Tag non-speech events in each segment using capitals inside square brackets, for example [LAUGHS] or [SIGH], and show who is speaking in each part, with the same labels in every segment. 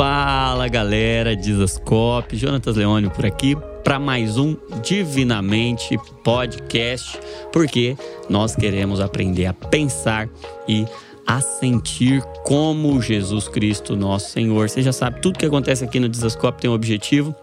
Speaker 1: Fala galera, Dizascope, Jonatas Leônio por aqui para mais um Divinamente Podcast, porque nós queremos aprender a pensar e a sentir como Jesus Cristo, nosso Senhor. Você já sabe, tudo que acontece aqui no Dizascope tem um objetivo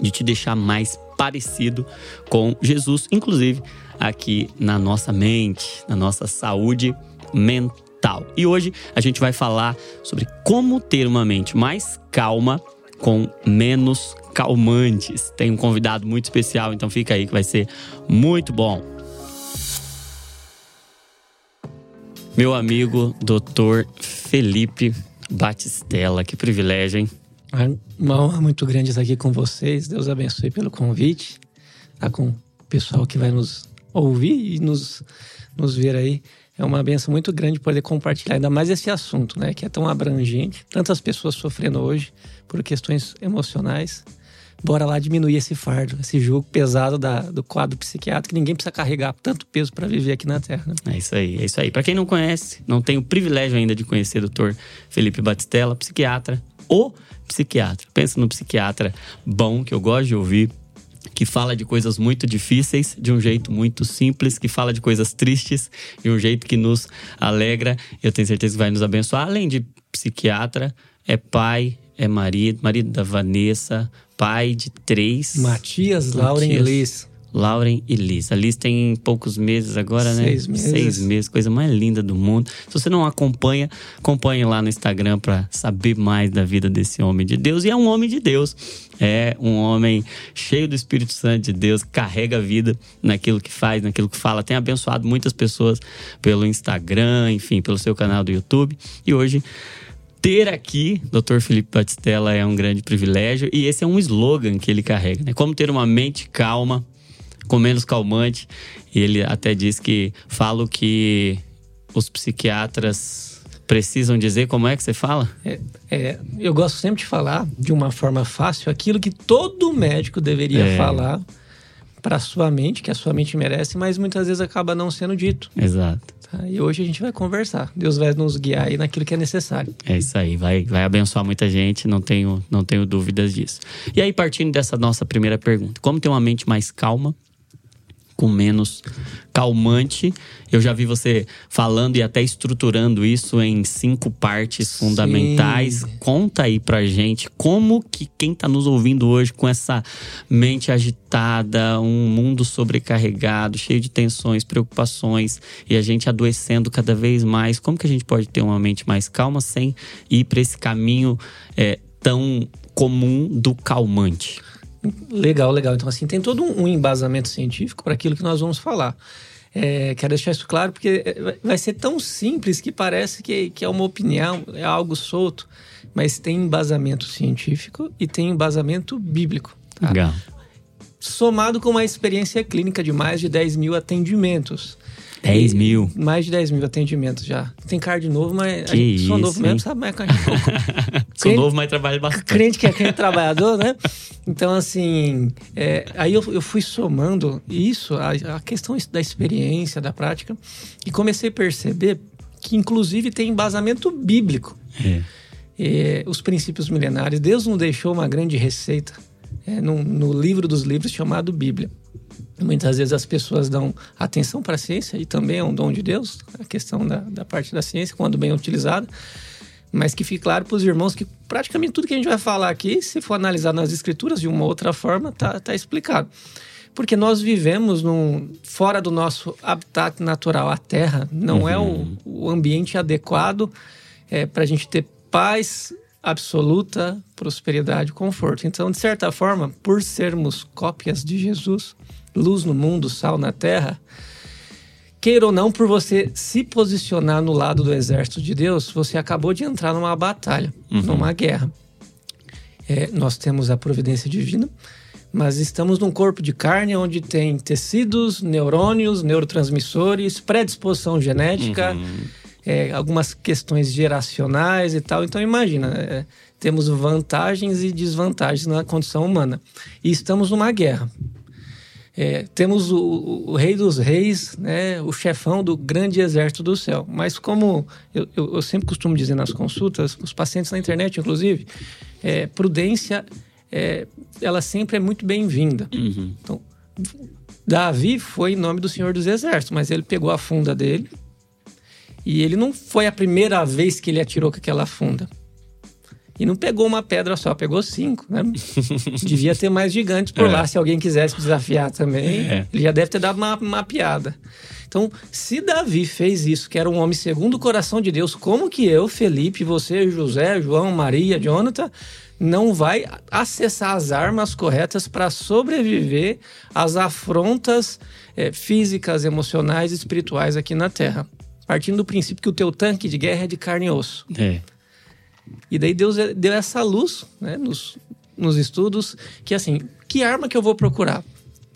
Speaker 1: de te deixar mais parecido com Jesus, inclusive aqui na nossa mente, na nossa saúde mental. E hoje a gente vai falar sobre como ter uma mente mais calma com menos calmantes. Tem um convidado muito especial, então fica aí que vai ser muito bom. Meu amigo Dr. Felipe Batistella, que privilégio, hein?
Speaker 2: É uma honra muito grande estar aqui com vocês. Deus abençoe pelo convite. Tá com o pessoal que vai nos ouvir e nos, nos ver aí. É uma benção muito grande poder compartilhar ainda mais esse assunto, né? Que é tão abrangente. Tantas pessoas sofrendo hoje por questões emocionais. Bora lá diminuir esse fardo, esse jugo pesado da, do quadro psiquiátrico, que ninguém precisa carregar tanto peso para viver aqui na Terra.
Speaker 1: Né? É isso aí, é isso aí. Para quem não conhece, não tem o privilégio ainda de conhecer o Dr. Felipe Batistella, psiquiatra, o psiquiatra. Pensa no psiquiatra bom, que eu gosto de ouvir, que fala de coisas muito difíceis de um jeito muito simples, que fala de coisas tristes de um jeito que nos alegra. Eu tenho certeza que vai nos abençoar. Além de psiquiatra, é pai, é marido, marido da Vanessa, pai de três.
Speaker 2: Matias, Lauren e Liz.
Speaker 1: Lauren e Liz. A Liz tem poucos meses agora,
Speaker 2: né? Seis meses.
Speaker 1: Seis meses, coisa mais linda do mundo. Se você não acompanha, acompanhe lá no Instagram para saber mais da vida desse homem de Deus. E é um homem de Deus. É um homem cheio do Espírito Santo de Deus, carrega a vida naquilo que faz, naquilo que fala. Tem abençoado muitas pessoas pelo Instagram, enfim, pelo seu canal do YouTube. E hoje ter aqui Dr. Felipe Batistella é um grande privilégio e esse é um slogan que ele carrega, né? Como ter uma mente calma com menos calmante. E ele até diz que falo que os psiquiatras precisam dizer como é que você fala?
Speaker 2: É, é, eu gosto sempre de falar de uma forma fácil aquilo que todo médico deveria é. falar para sua mente, que a sua mente merece, mas muitas vezes acaba não sendo dito.
Speaker 1: Exato.
Speaker 2: Tá? E hoje a gente vai conversar. Deus vai nos guiar aí naquilo que é necessário.
Speaker 1: É isso aí, vai, vai abençoar muita gente, não tenho, não tenho dúvidas disso. E aí, partindo dessa nossa primeira pergunta, como ter uma mente mais calma com menos calmante. Eu já vi você falando e até estruturando isso em cinco partes Sim. fundamentais. Conta aí pra gente como que quem tá nos ouvindo hoje com essa mente agitada, um mundo sobrecarregado, cheio de tensões, preocupações e a gente adoecendo cada vez mais, como que a gente pode ter uma mente mais calma sem ir para esse caminho é, tão comum do calmante?
Speaker 2: Legal, legal. Então, assim, tem todo um embasamento científico para aquilo que nós vamos falar. É, quero deixar isso claro porque é, vai ser tão simples que parece que, que é uma opinião, é algo solto, mas tem embasamento científico e tem embasamento bíblico.
Speaker 1: Tá? Legal.
Speaker 2: Somado com uma experiência clínica de mais de 10 mil atendimentos.
Speaker 1: 10 mil.
Speaker 2: Mais de 10 mil atendimentos já. Tem card novo, mas
Speaker 1: que
Speaker 2: gente,
Speaker 1: sou
Speaker 2: novo mesmo, sabe mais card pouco. [LAUGHS]
Speaker 1: sou novo, mas trabalho bastante. [LAUGHS]
Speaker 2: Crente que é crente trabalhador, né? Então, assim, é, aí eu, eu, fui somando isso, a, a questão da experiência, da prática, e comecei a perceber que, inclusive, tem embasamento bíblico. É. É, os princípios milenares. Deus não deixou uma grande receita é, no, no livro dos livros chamado Bíblia. Muitas vezes as pessoas dão atenção para a ciência, e também é um dom de Deus, a questão da, da parte da ciência, quando bem utilizada. Mas que fique claro para os irmãos que praticamente tudo que a gente vai falar aqui, se for analisado nas escrituras de uma outra forma, tá, tá explicado. Porque nós vivemos num, fora do nosso habitat natural, a terra não uhum. é o, uhum. o, ambiente adequado é, para a gente ter paz absoluta, prosperidade, conforto. Então, de certa forma, por sermos cópias de Jesus, luz no mundo, sal na terra, queira ou não, por você se posicionar no lado do exército de Deus, você acabou de entrar numa batalha, uhum. numa guerra. É, nós temos a providência divina, mas estamos num corpo de carne onde tem tecidos, neurônios, neurotransmissores, predisposição genética, uhum. é, algumas questões geracionais e tal. Então, imagina, é, temos vantagens e desvantagens na condição humana. E estamos numa guerra. É, temos o, o, Rei dos Reis, né, o chefão do grande exército do céu. Mas como eu, eu, eu sempre costumo dizer nas consultas, os pacientes na internet, inclusive, é, prudência, é, ela sempre é muito bem-vinda. Uhum. Então, Davi foi em nome do Senhor dos Exércitos, mas ele pegou a funda dele e ele não foi a primeira vez que ele atirou com aquela funda. E não pegou uma pedra só, pegou cinco, né? [LAUGHS] Devia ter mais gigantes por é. lá, se alguém quisesse desafiar também. É. Ele já deve ter dado uma, piada. Então, se Davi fez isso, que era um homem segundo o coração de Deus, como que eu, Felipe, você, José, João, Maria, Jonathan, não vai acessar as armas corretas para sobreviver às afrontas é, físicas, emocionais e espirituais aqui na Terra? Partindo do princípio que o teu tanque de guerra é de carne e osso. É. E daí Deus deu essa luz né, nos, nos estudos que assim, que arma que eu vou procurar?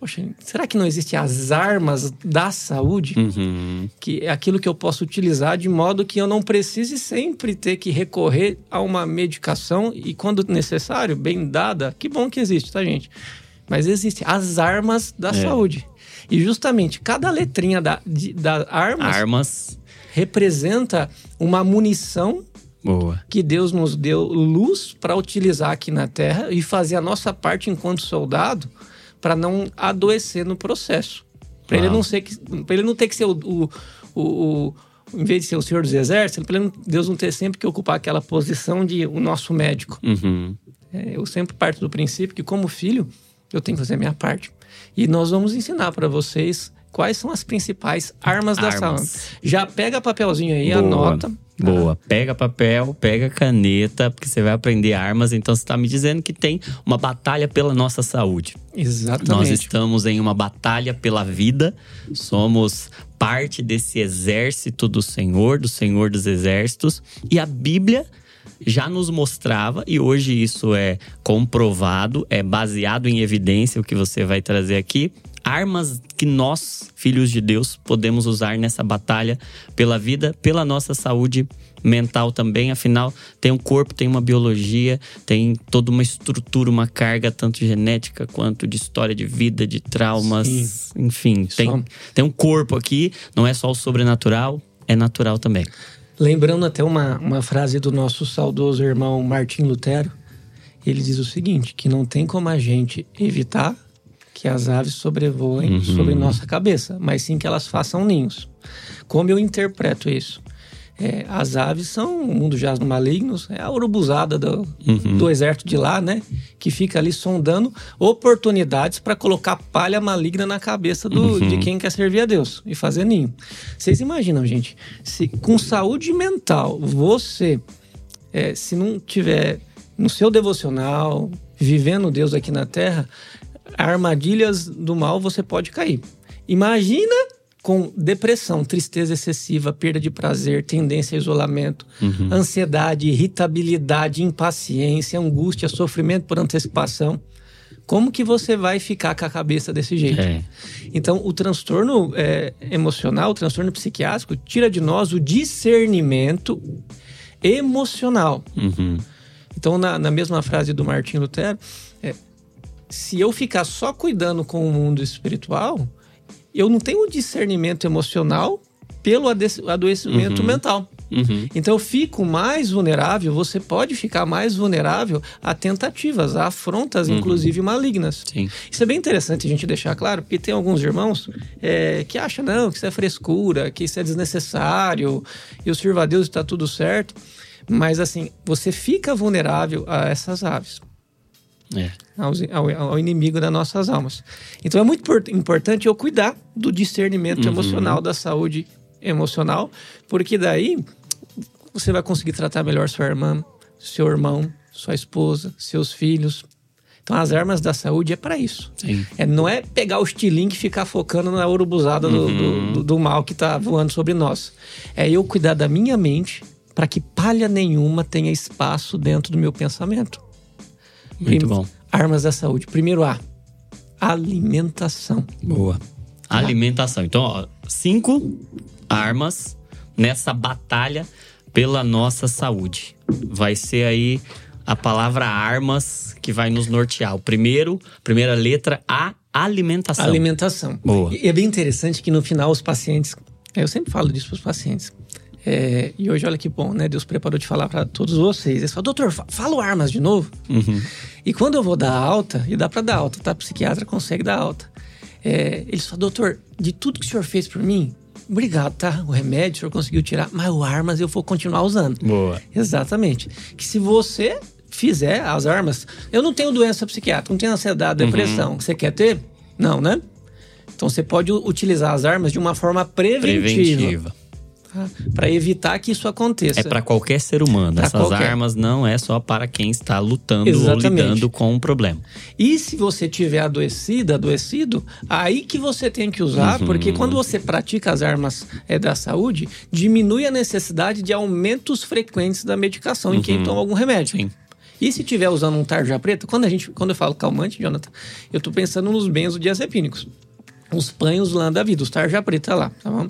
Speaker 2: Poxa, será que não existem as armas da saúde? Uhum. Que é aquilo que eu posso utilizar de modo que eu não precise sempre ter que recorrer a uma medicação e, quando necessário, bem dada, que bom que existe, tá, gente? Mas existem as armas da é. saúde. E justamente cada letrinha da, de, da armas,
Speaker 1: armas
Speaker 2: representa uma munição
Speaker 1: Boa.
Speaker 2: Que Deus nos deu luz para utilizar aqui na Terra e fazer a nossa parte enquanto soldado para não adoecer no processo. Para ele não ser que, para ele não ter que ser o, o, o, o em vez de ser o Senhor dos Exércitos, para Deus não ter sempre que ocupar aquela posição de o nosso médico. Uhum. É, eu sempre parto do princípio que como filho eu tenho que fazer a minha parte. E nós vamos ensinar para vocês quais são as principais armas, armas. da saúde. Já pega papelzinho aí, Boa. anota.
Speaker 1: Boa. Pega papel, pega caneta, porque você vai aprender armas. Então você está me dizendo que tem uma batalha pela nossa saúde.
Speaker 2: Exatamente.
Speaker 1: Nós estamos em uma batalha pela vida. Somos parte desse exército do Senhor, do Senhor dos Exércitos. E a Bíblia já nos mostrava, e hoje isso é comprovado, é baseado em evidência o que você vai trazer aqui, armas que nós, filhos de Deus, podemos usar nessa batalha pela vida, pela nossa saúde mental também. Afinal, tem um corpo, tem uma biologia, tem toda uma estrutura, uma carga, tanto genética quanto de história de vida, de traumas, Sim. enfim. Tem, tem um corpo aqui, não é só o sobrenatural, é natural também.
Speaker 2: Lembrando até uma, uma frase do nosso saudoso irmão Martim Lutero, ele diz o seguinte: que não tem como a gente evitar que as aves sobrevoem uhum. sobre nossa cabeça, mas sim que elas façam ninhos. Como eu interpreto isso? É, as aves são o mundo jaz no malignos, é a urubuzada do, uhum. do exército de lá, né? Que fica ali sondando oportunidades para colocar palha maligna na cabeça do, uhum. de quem quer servir a Deus e fazer ninho. Vocês imaginam, gente, se com saúde mental você, é, se não tiver no seu devocional, vivendo Deus aqui na terra, armadilhas do mal você pode cair. Imagina com depressão, tristeza excessiva, perda de prazer, tendência a isolamento, uhum. ansiedade, irritabilidade, impaciência, angústia, sofrimento por antecipação. Como que você vai ficar com a cabeça desse jeito? É. Então, o transtorno é, emocional, o transtorno psiquiátrico, tira de nós o discernimento emocional. Uhum. Então, na, na mesma frase do Martin Lutero, se eu ficar só cuidando com o mundo espiritual, eu não tenho discernimento emocional pelo adoecimento uhum. mental. Uhum. Então eu fico mais vulnerável, você pode ficar mais vulnerável a tentativas, a afrontas, uhum. inclusive malignas.
Speaker 1: Sim.
Speaker 2: Isso é bem interessante a gente deixar claro, porque tem alguns irmãos é, que acham, não, que isso é frescura, que isso é desnecessário, e o sirva a Deus está tudo certo. Mas assim, você fica vulnerável a essas aves é. ao, ao, inimigo das nossas almas. Então é muito importante eu cuidar do discernimento uhum. emocional, da saúde emocional, porque daí você vai conseguir tratar melhor sua irmã, seu irmão, sua esposa, seus filhos. Então as armas da saúde é para isso. É, não é pegar o estilingue e ficar focando na urubuzada uhum. do, do, do mal que está voando sobre nós. É eu cuidar da minha mente para que palha nenhuma tenha espaço dentro do meu pensamento.
Speaker 1: Muito bom.
Speaker 2: Armas da saúde. Primeiro A, alimentação.
Speaker 1: Boa. Alimentação. Então, ó, cinco armas nessa batalha pela nossa saúde. Vai ser aí a palavra armas que vai nos nortear. O primeiro, primeira letra A, alimentação.
Speaker 2: Alimentação.
Speaker 1: Boa.
Speaker 2: E é bem interessante que no final os pacientes. Eu sempre falo disso para os pacientes. É, e hoje, olha que bom, né? Deus preparou de falar para todos vocês. Eles falam, doutor, fala o armas de novo.
Speaker 1: Uhum.
Speaker 2: E quando eu vou dar alta, e dá para dar alta, tá? O psiquiatra consegue dar alta. É, eles falam, doutor, de tudo que o senhor fez por mim, obrigado, tá? O remédio o senhor conseguiu tirar, mas o armas eu vou continuar usando.
Speaker 1: Boa.
Speaker 2: Exatamente. Que se você fizer as armas, eu não tenho doença psiquiátrica, não tenho ansiedade, depressão. Você quer ter? Não, né? Então você pode utilizar as armas de uma forma preventiva.
Speaker 1: Preventiva.
Speaker 2: Para evitar que isso aconteça.
Speaker 1: É para qualquer ser humano.
Speaker 2: Pra
Speaker 1: Essas
Speaker 2: qualquer.
Speaker 1: armas não é só para quem está lutando
Speaker 2: Exatamente.
Speaker 1: ou lidando com um problema.
Speaker 2: E se você tiver adoecida, adoecido, aí que você tem que usar,
Speaker 1: Uhum.
Speaker 2: porque quando você pratica as armas é, da saúde, diminui a necessidade de aumentos frequentes da medicação em quem toma algum remédio.
Speaker 1: Uhum. Sim.
Speaker 2: E se tiver usando um tarja preta, quando a gente, quando eu falo calmante, Jonathan, eu tô pensando nos benzodiazepínicos. Os panhos lã da vida, os tarja preta lá, tá bom?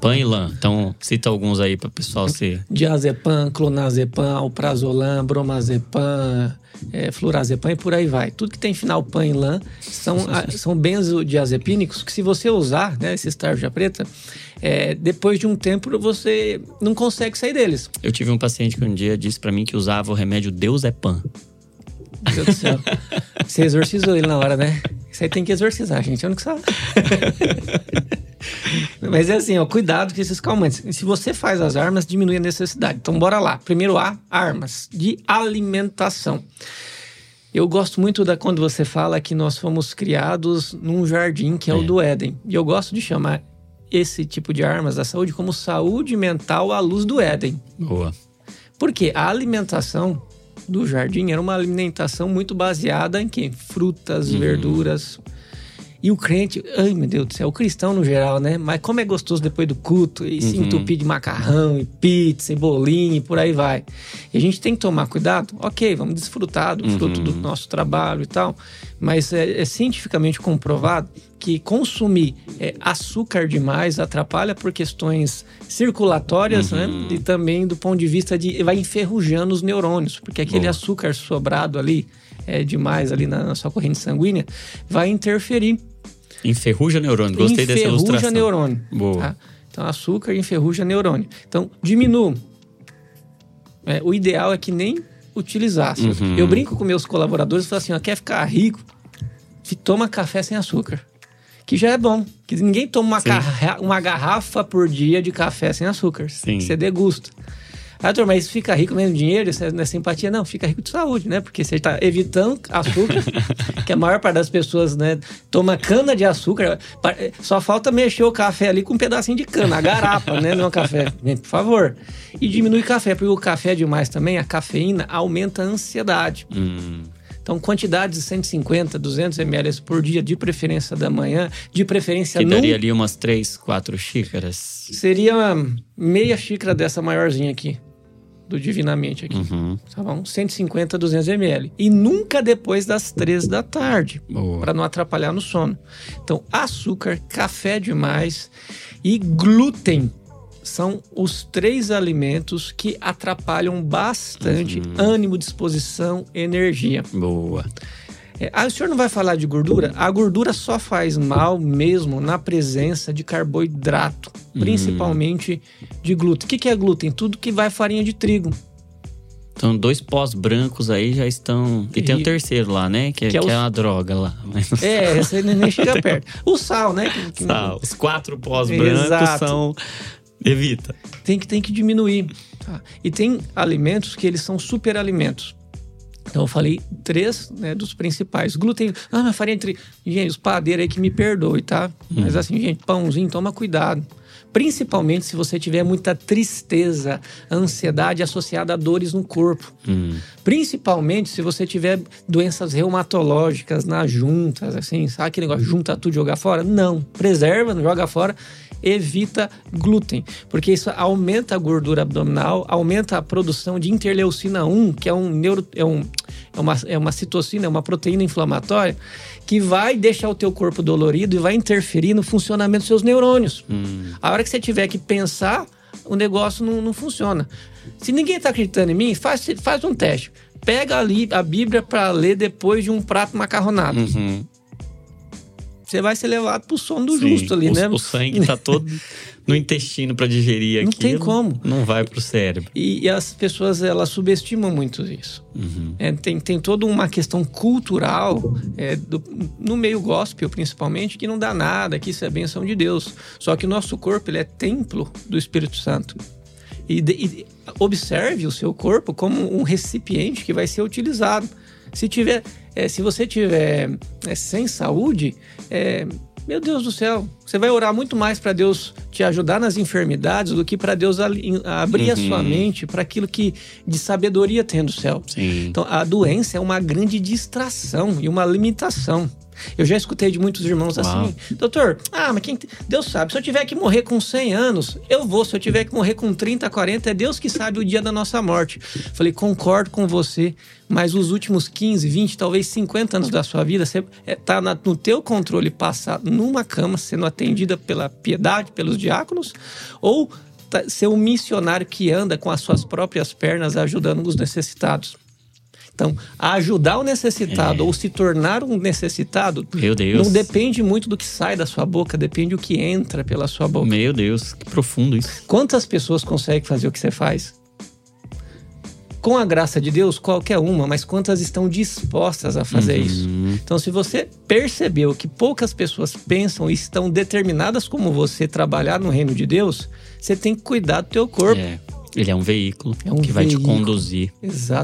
Speaker 1: Pan e lã. Então, cita alguns aí para o pessoal se.
Speaker 2: diazepam, clonazepam, alprazolam, bromazepam, é, flurazepam e por aí vai. Tudo que tem final pan e lan são, a- são benzodiazepínicos que se você usar, né, esses tarja preta, é, depois de um tempo você não consegue sair deles.
Speaker 1: Eu tive um paciente que um dia disse para mim que usava o remédio Deus é Pan.
Speaker 2: Meu Deus do céu. Você exorcizou ele na hora, né? Isso aí tem que exorcizar, gente. Eu não que [LAUGHS] sabe. Mas é assim, ó, cuidado com esses calmantes. Se você faz as armas, diminui a necessidade. Então, bora lá. Primeiro A, armas de alimentação. Eu gosto muito da quando você fala que nós fomos criados num jardim que é, o
Speaker 1: É.
Speaker 2: do Éden. E eu gosto de chamar esse tipo de armas da saúde como saúde mental à luz do Éden.
Speaker 1: Boa.
Speaker 2: Porque a alimentação do jardim era uma alimentação muito baseada em quê? Frutas, verduras. E o crente, ai meu Deus do céu, o cristão no geral, né? Mas como é gostoso depois do culto e se entupir de macarrão e pizza e bolinho e por aí vai. E a gente tem que tomar cuidado. Ok, vamos desfrutar do fruto do nosso trabalho e tal. Mas é, é cientificamente comprovado que consumir é, açúcar demais atrapalha por questões circulatórias, né? E também do ponto de vista de vai enferrujando os neurônios, porque aquele
Speaker 1: Boa.
Speaker 2: açúcar sobrado ali é demais ali na, na sua corrente sanguínea vai interferir
Speaker 1: Enferruja neurônio. Gostei dessa
Speaker 2: enferruja
Speaker 1: ilustração.
Speaker 2: neurônio.
Speaker 1: Boa.
Speaker 2: tá? Então, açúcar enferruja neurônio. Então, diminua. É, o ideal é que nem utilizasse.
Speaker 1: Uhum.
Speaker 2: Eu brinco com meus colaboradores e falo assim: ó, quer ficar rico? Fi- Toma café sem açúcar. Que já é bom. Que ninguém toma uma, garra- uma garrafa por dia de café sem açúcar.
Speaker 1: Sim.
Speaker 2: Você degusta. Ah, doutor, mas fica rico mesmo dinheiro? Isso não é simpatia? Não, fica rico de saúde, né? Porque você está evitando açúcar, [LAUGHS] que a maior parte das pessoas, né, toma cana de açúcar. Só falta mexer o café ali com um pedacinho de cana, a garapa, né? Não café. Gente, Por favor. E diminui o café, porque o café demais também, a cafeína aumenta a ansiedade.
Speaker 1: Hum,
Speaker 2: Então, quantidades de 150, 200 ml por dia, de preferência da manhã, de preferência
Speaker 1: que
Speaker 2: num
Speaker 1: daria ali umas três, quatro xícaras.
Speaker 2: Seria meia xícara dessa maiorzinha aqui. Do Divinamente aqui.
Speaker 1: Uhum.
Speaker 2: Bom? 150, 200 ml. E nunca depois das 3 da tarde. Para não atrapalhar no sono. Então, açúcar, café demais e glúten são os três alimentos que atrapalham bastante ânimo, disposição, energia.
Speaker 1: Boa.
Speaker 2: É, ah, o senhor não vai falar de gordura? A gordura só faz mal mesmo na presença de carboidrato, principalmente de glúten. O que, que é glúten? Tudo que vai farinha de trigo.
Speaker 1: Então, dois pós brancos aí já estão. E tem o terceiro lá, né? Que,
Speaker 2: que
Speaker 1: que
Speaker 2: é
Speaker 1: é,
Speaker 2: o-
Speaker 1: uma droga lá.
Speaker 2: É, você nem chega [LAUGHS] perto. O sal, né? que- que-
Speaker 1: Sal. Os quatro pós brancos são. Evita.
Speaker 2: tem que, tem que diminuir. tá? E tem alimentos que eles são superalimentos. Então eu falei três né, dos principais. Glúten, ah, mas farinha trigo. Gente, os padeiros aí que me perdoe, tá? Mas assim, gente, pãozinho, toma cuidado. Principalmente se você tiver muita tristeza, ansiedade associada a dores no corpo.
Speaker 1: Hum.
Speaker 2: Principalmente se você tiver doenças reumatológicas nas juntas, assim, sabe aquele negócio, junta tudo e jogar fora? Não, preserva, não joga fora, evita glúten, porque isso aumenta a gordura abdominal, aumenta a produção de interleucina 1, que é um neuro, é, um, é, uma, é uma citocina, é uma proteína inflamatória, que vai deixar o teu corpo dolorido e vai interferir no funcionamento dos seus neurônios. A hora que você tiver que pensar, o negócio não, não funciona. Se ninguém está acreditando em mim, faz, faz um teste. Pega ali a Bíblia para ler depois de um prato macarronado.
Speaker 1: Uhum.
Speaker 2: Você vai ser levado pro sono do
Speaker 1: Sim,
Speaker 2: justo ali,
Speaker 1: o,
Speaker 2: né?
Speaker 1: O sangue tá todo [LAUGHS] no intestino para digerir
Speaker 2: Não
Speaker 1: aquilo.
Speaker 2: tem como.
Speaker 1: Não vai pro cérebro.
Speaker 2: E, e as pessoas elas subestimam muito isso.
Speaker 1: Uhum.
Speaker 2: É, tem, tem toda uma questão cultural é, do- no meio gospel, principalmente, que não dá nada, que isso é benção de Deus. Só que o nosso corpo ele é templo do Espírito Santo. E, e observe o seu corpo como um recipiente que vai ser utilizado. Se tiver, é, se você tiver é, sem saúde, é, meu Deus do céu, você vai orar muito mais para Deus te ajudar nas enfermidades do que para Deus abrir a sua mente para aquilo que de sabedoria tem do céu.
Speaker 1: Sim.
Speaker 2: Então, a doença é uma grande distração e uma limitação. Eu já escutei de muitos irmãos
Speaker 1: Uau.
Speaker 2: assim, doutor, ah, mas quem Deus sabe, se eu tiver que morrer com 100 anos, eu vou. Se eu tiver que morrer com 30, 40, é Deus que sabe o dia da nossa morte. Falei, concordo com você, mas os últimos 15, 20, talvez 50 anos da sua vida, você é, tá na- no teu controle passar numa cama, sendo atendida pela piedade, pelos diáconos, ou tá- ser um missionário que anda com as suas próprias pernas ajudando os necessitados. Então, ajudar o necessitado
Speaker 1: É.
Speaker 2: ou se tornar um necessitado
Speaker 1: Meu Deus.
Speaker 2: não depende muito do que sai da sua boca, depende do que entra pela sua boca.
Speaker 1: Meu Deus, que profundo isso.
Speaker 2: Quantas pessoas conseguem fazer o que você faz? Com a graça de Deus, qualquer uma, mas quantas estão dispostas a fazer isso? Então, se você percebeu que poucas pessoas pensam e estão determinadas como você trabalhar no reino de Deus, você tem que cuidar do teu corpo.
Speaker 1: É, ele é um veículo
Speaker 2: É um
Speaker 1: que vai te conduzir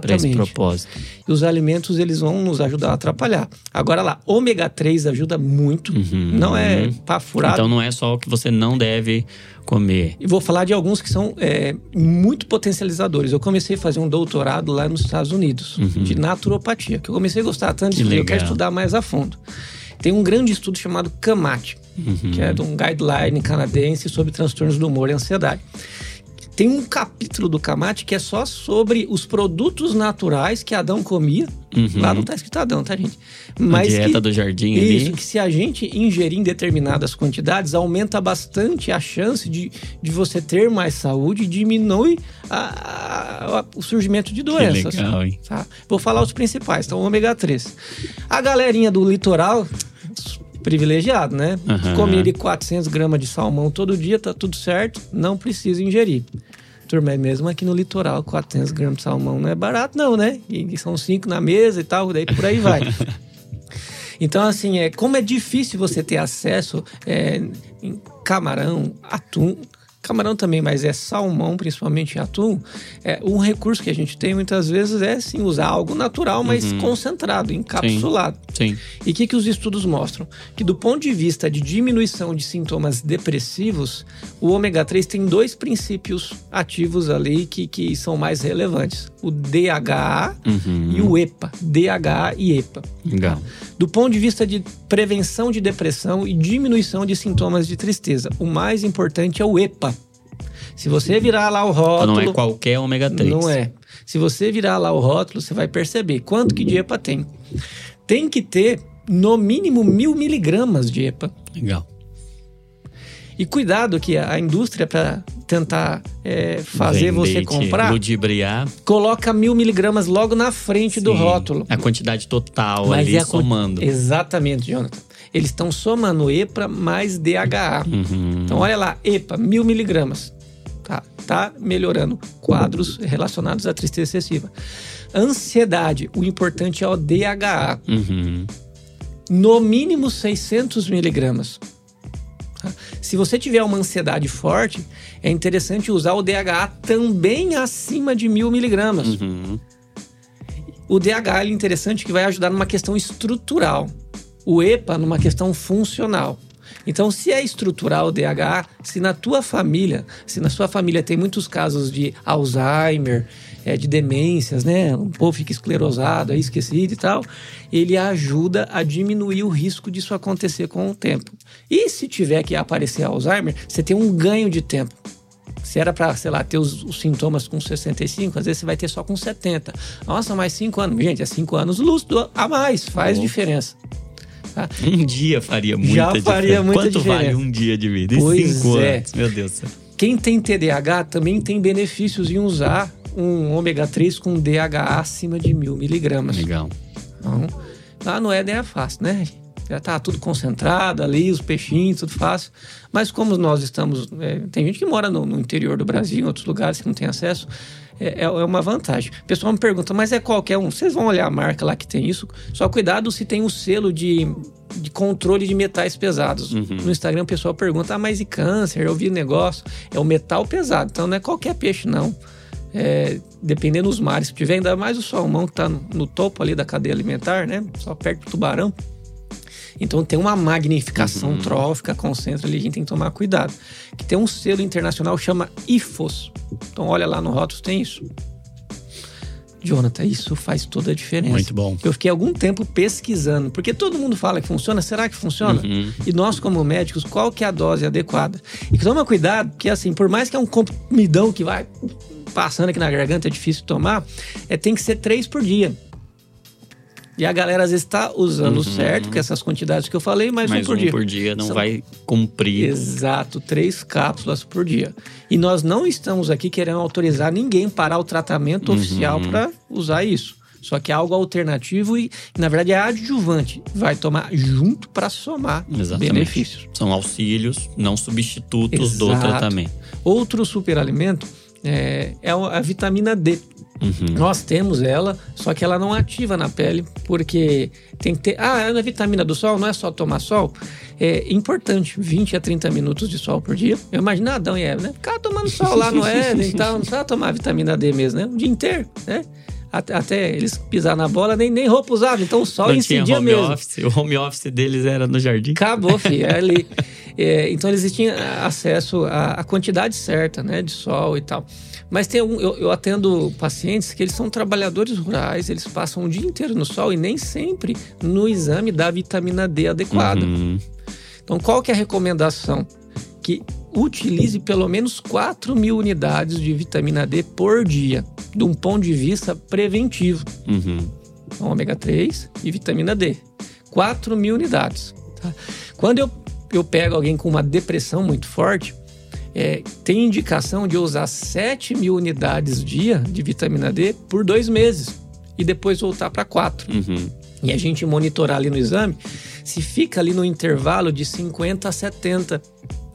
Speaker 1: para esse propósito.
Speaker 2: E os alimentos, eles vão nos ajudar a atrapalhar. Agora lá, ômega 3 ajuda muito. Não é para furar.
Speaker 1: Então não é só o que você não deve comer.
Speaker 2: E vou falar de alguns que são é, muito potencializadores. Eu comecei a fazer um doutorado lá nos Estados Unidos, de naturopatia, que eu comecei a gostar tanto
Speaker 1: Que
Speaker 2: de eu quero estudar mais a fundo. Tem um grande estudo chamado CAMAT, que é de um guideline canadense sobre transtornos do humor e ansiedade. Tem um capítulo do CAMAT que é só sobre os produtos naturais que Adão comia. Lá não tá escrito Adão, tá, gente?
Speaker 1: a dieta
Speaker 2: que-
Speaker 1: do jardim
Speaker 2: isso,
Speaker 1: ali.
Speaker 2: que se a gente ingerir em determinadas quantidades, aumenta bastante a chance de, de você ter mais saúde e diminui a- a- o surgimento de doenças.
Speaker 1: legal, hein?
Speaker 2: tá? Vou falar os principais, então ômega 3. A galerinha do litoral, privilegiado, né?
Speaker 1: Aham.
Speaker 2: Comer ali 400 gramas de salmão todo dia, tá tudo certo, não precisa ingerir. Turma, é mesmo aqui no litoral, 400 gramas de salmão não é barato não, né? E são cinco na mesa e tal, daí por aí vai. [LAUGHS] Então, assim, é, como é difícil você ter acesso é, em camarão, atum. Camarão também, mas é salmão, principalmente atum. É, um recurso que a gente tem muitas vezes é sim usar algo natural, mas concentrado, encapsulado.
Speaker 1: Sim.
Speaker 2: E o que, que os estudos mostram? Que do ponto de vista de diminuição de sintomas depressivos, o ômega 3 tem dois princípios ativos ali que, que são mais relevantes: o DHA
Speaker 1: Uhum.
Speaker 2: e o EPA. DHA e EPA.
Speaker 1: Legal.
Speaker 2: Do ponto de vista de prevenção de depressão e diminuição de sintomas de tristeza, o mais importante é o EPA. Se você virar lá o rótulo.
Speaker 1: não é qualquer ômega 3.
Speaker 2: Não é. Se você virar lá o rótulo, você vai perceber quanto que de EPA tem. Tem que ter no mínimo mil miligramas de EPA.
Speaker 1: Legal.
Speaker 2: E cuidado que a indústria, para tentar é, fazer você comprar,
Speaker 1: Ludibriar.
Speaker 2: coloca mil miligramas logo na frente do
Speaker 1: Sim.
Speaker 2: rótulo.
Speaker 1: A quantidade total
Speaker 2: Mas
Speaker 1: ali
Speaker 2: é
Speaker 1: somando.
Speaker 2: Exatamente, Jonathan. Eles estão somando EPA mais DHA.
Speaker 1: Uhum.
Speaker 2: Então, olha lá, EPA, mil miligramas. Tá, tá melhorando quadros relacionados à tristeza excessiva. Ansiedade, o importante é o DHA.
Speaker 1: Uhum.
Speaker 2: No mínimo 600 miligramas. Tá? Se você tiver uma ansiedade forte, é interessante usar o DHA também acima de mil miligramas.
Speaker 1: Uhum.
Speaker 2: O DHA é interessante que vai ajudar numa questão estrutural. O EPA numa questão funcional. Então, se é estrutural o DHA, se na tua família, se na sua família tem muitos casos de Alzheimer, é, de demências, né? Um povo fica esclerosado, aí esquecido e tal, ele ajuda a diminuir o risco disso acontecer com o tempo. E se tiver que aparecer Alzheimer, você tem um ganho de tempo. Se era para, sei lá, ter os, os sintomas com 65, às vezes você vai ter só com 70. Nossa, mais 5 anos. Gente, é 5 anos lúcido a mais, faz
Speaker 1: Oh.
Speaker 2: diferença. [LAUGHS]
Speaker 1: Um dia faria muita
Speaker 2: Já
Speaker 1: diferença.
Speaker 2: faria muita
Speaker 1: Quanto vale
Speaker 2: diferença.
Speaker 1: um dia de vida?
Speaker 2: Pois
Speaker 1: cinco
Speaker 2: é.
Speaker 1: anos? Meu Deus.
Speaker 2: Quem tem TDAH também tem benefícios em usar um ômega 3 com DHA acima de mil miligramas.
Speaker 1: Legal.
Speaker 2: Então, lá no Éden é fácil, né? Já tá tudo concentrado ali, os peixinhos, tudo fácil. Mas como nós estamos. É, tem gente que mora no, no, interior do Brasil, em outros lugares que não tem acesso. É, é, é uma vantagem. O pessoal me pergunta, mas é qualquer um? Vocês vão olhar a marca lá que tem isso. Só cuidado se tem o selo de, de controle de metais pesados. Uhum. No Instagram o pessoal pergunta, ah, mas e câncer? Eu vi negócio. É o metal pesado. Então não é qualquer peixe, não. É, dependendo dos mares que tiver, ainda mais o salmão que está no, no, topo ali da cadeia alimentar, né? Só perto do tubarão. Então tem uma magnificação uhum. trófica, concentra ali, a gente tem que tomar cuidado. Que tem um selo internacional chama IFOS. Então olha lá no rótulo, tem isso. Jonathan, isso faz toda a diferença.
Speaker 1: Muito bom.
Speaker 2: Eu fiquei algum tempo pesquisando, porque todo mundo fala que funciona, será que funciona? Uhum. E nós, como médicos, qual que é a dose adequada? E toma cuidado, porque assim, por mais que é um comidão que vai passando aqui na garganta, é difícil tomar, é, tem que ser três por dia. E a galera às vezes está usando uhum. certo, com essas quantidades que eu falei, mas
Speaker 1: Mais
Speaker 2: um por
Speaker 1: um
Speaker 2: dia.
Speaker 1: por dia não São... vai cumprir.
Speaker 2: Exato, três cápsulas por dia. E nós não estamos aqui querendo autorizar ninguém parar o tratamento uhum. oficial para usar isso. Só que é algo alternativo e, na verdade, é adjuvante. Vai tomar junto para somar Exatamente. benefícios.
Speaker 1: São auxílios, não substitutos Exato. do tratamento.
Speaker 2: Outro superalimento é, é a vitamina D. Uhum. Nós temos ela, só que ela não ativa na pele, porque tem que ter. Ah, é a vitamina do sol, não é só tomar sol. É importante, 20 a 30 minutos de sol por dia. Eu imagino Adão e Eva, né? Ficar tomando sol lá no [LAUGHS] Éden e tal, não precisa tomar vitamina D mesmo, né? O dia inteiro, né? Até, eles pisar na bola, nem, nem roupa usavam, então o sol não incidia
Speaker 1: home
Speaker 2: mesmo.
Speaker 1: Office, o home office deles era no jardim.
Speaker 2: Acabou, filho, é ali. [LAUGHS] É, então eles tinham acesso à, à quantidade certa, né, de sol e tal. Mas tem um, eu, eu, atendo pacientes que eles são trabalhadores rurais, eles passam o dia inteiro no sol e nem sempre no exame dá vitamina D adequada. Uhum. Então, qual que é a recomendação? Que utilize pelo menos 4 mil unidades de vitamina D por dia, de um ponto de vista preventivo. Uhum. Então, ômega 3 e vitamina D. 4 mil unidades. Tá? Quando eu, eu pego alguém com uma depressão muito forte, é, tem indicação de usar 7 mil unidades dia de vitamina D por dois meses e depois voltar para 4. Uhum. E a gente monitorar ali no exame se fica ali no intervalo de 50 a 70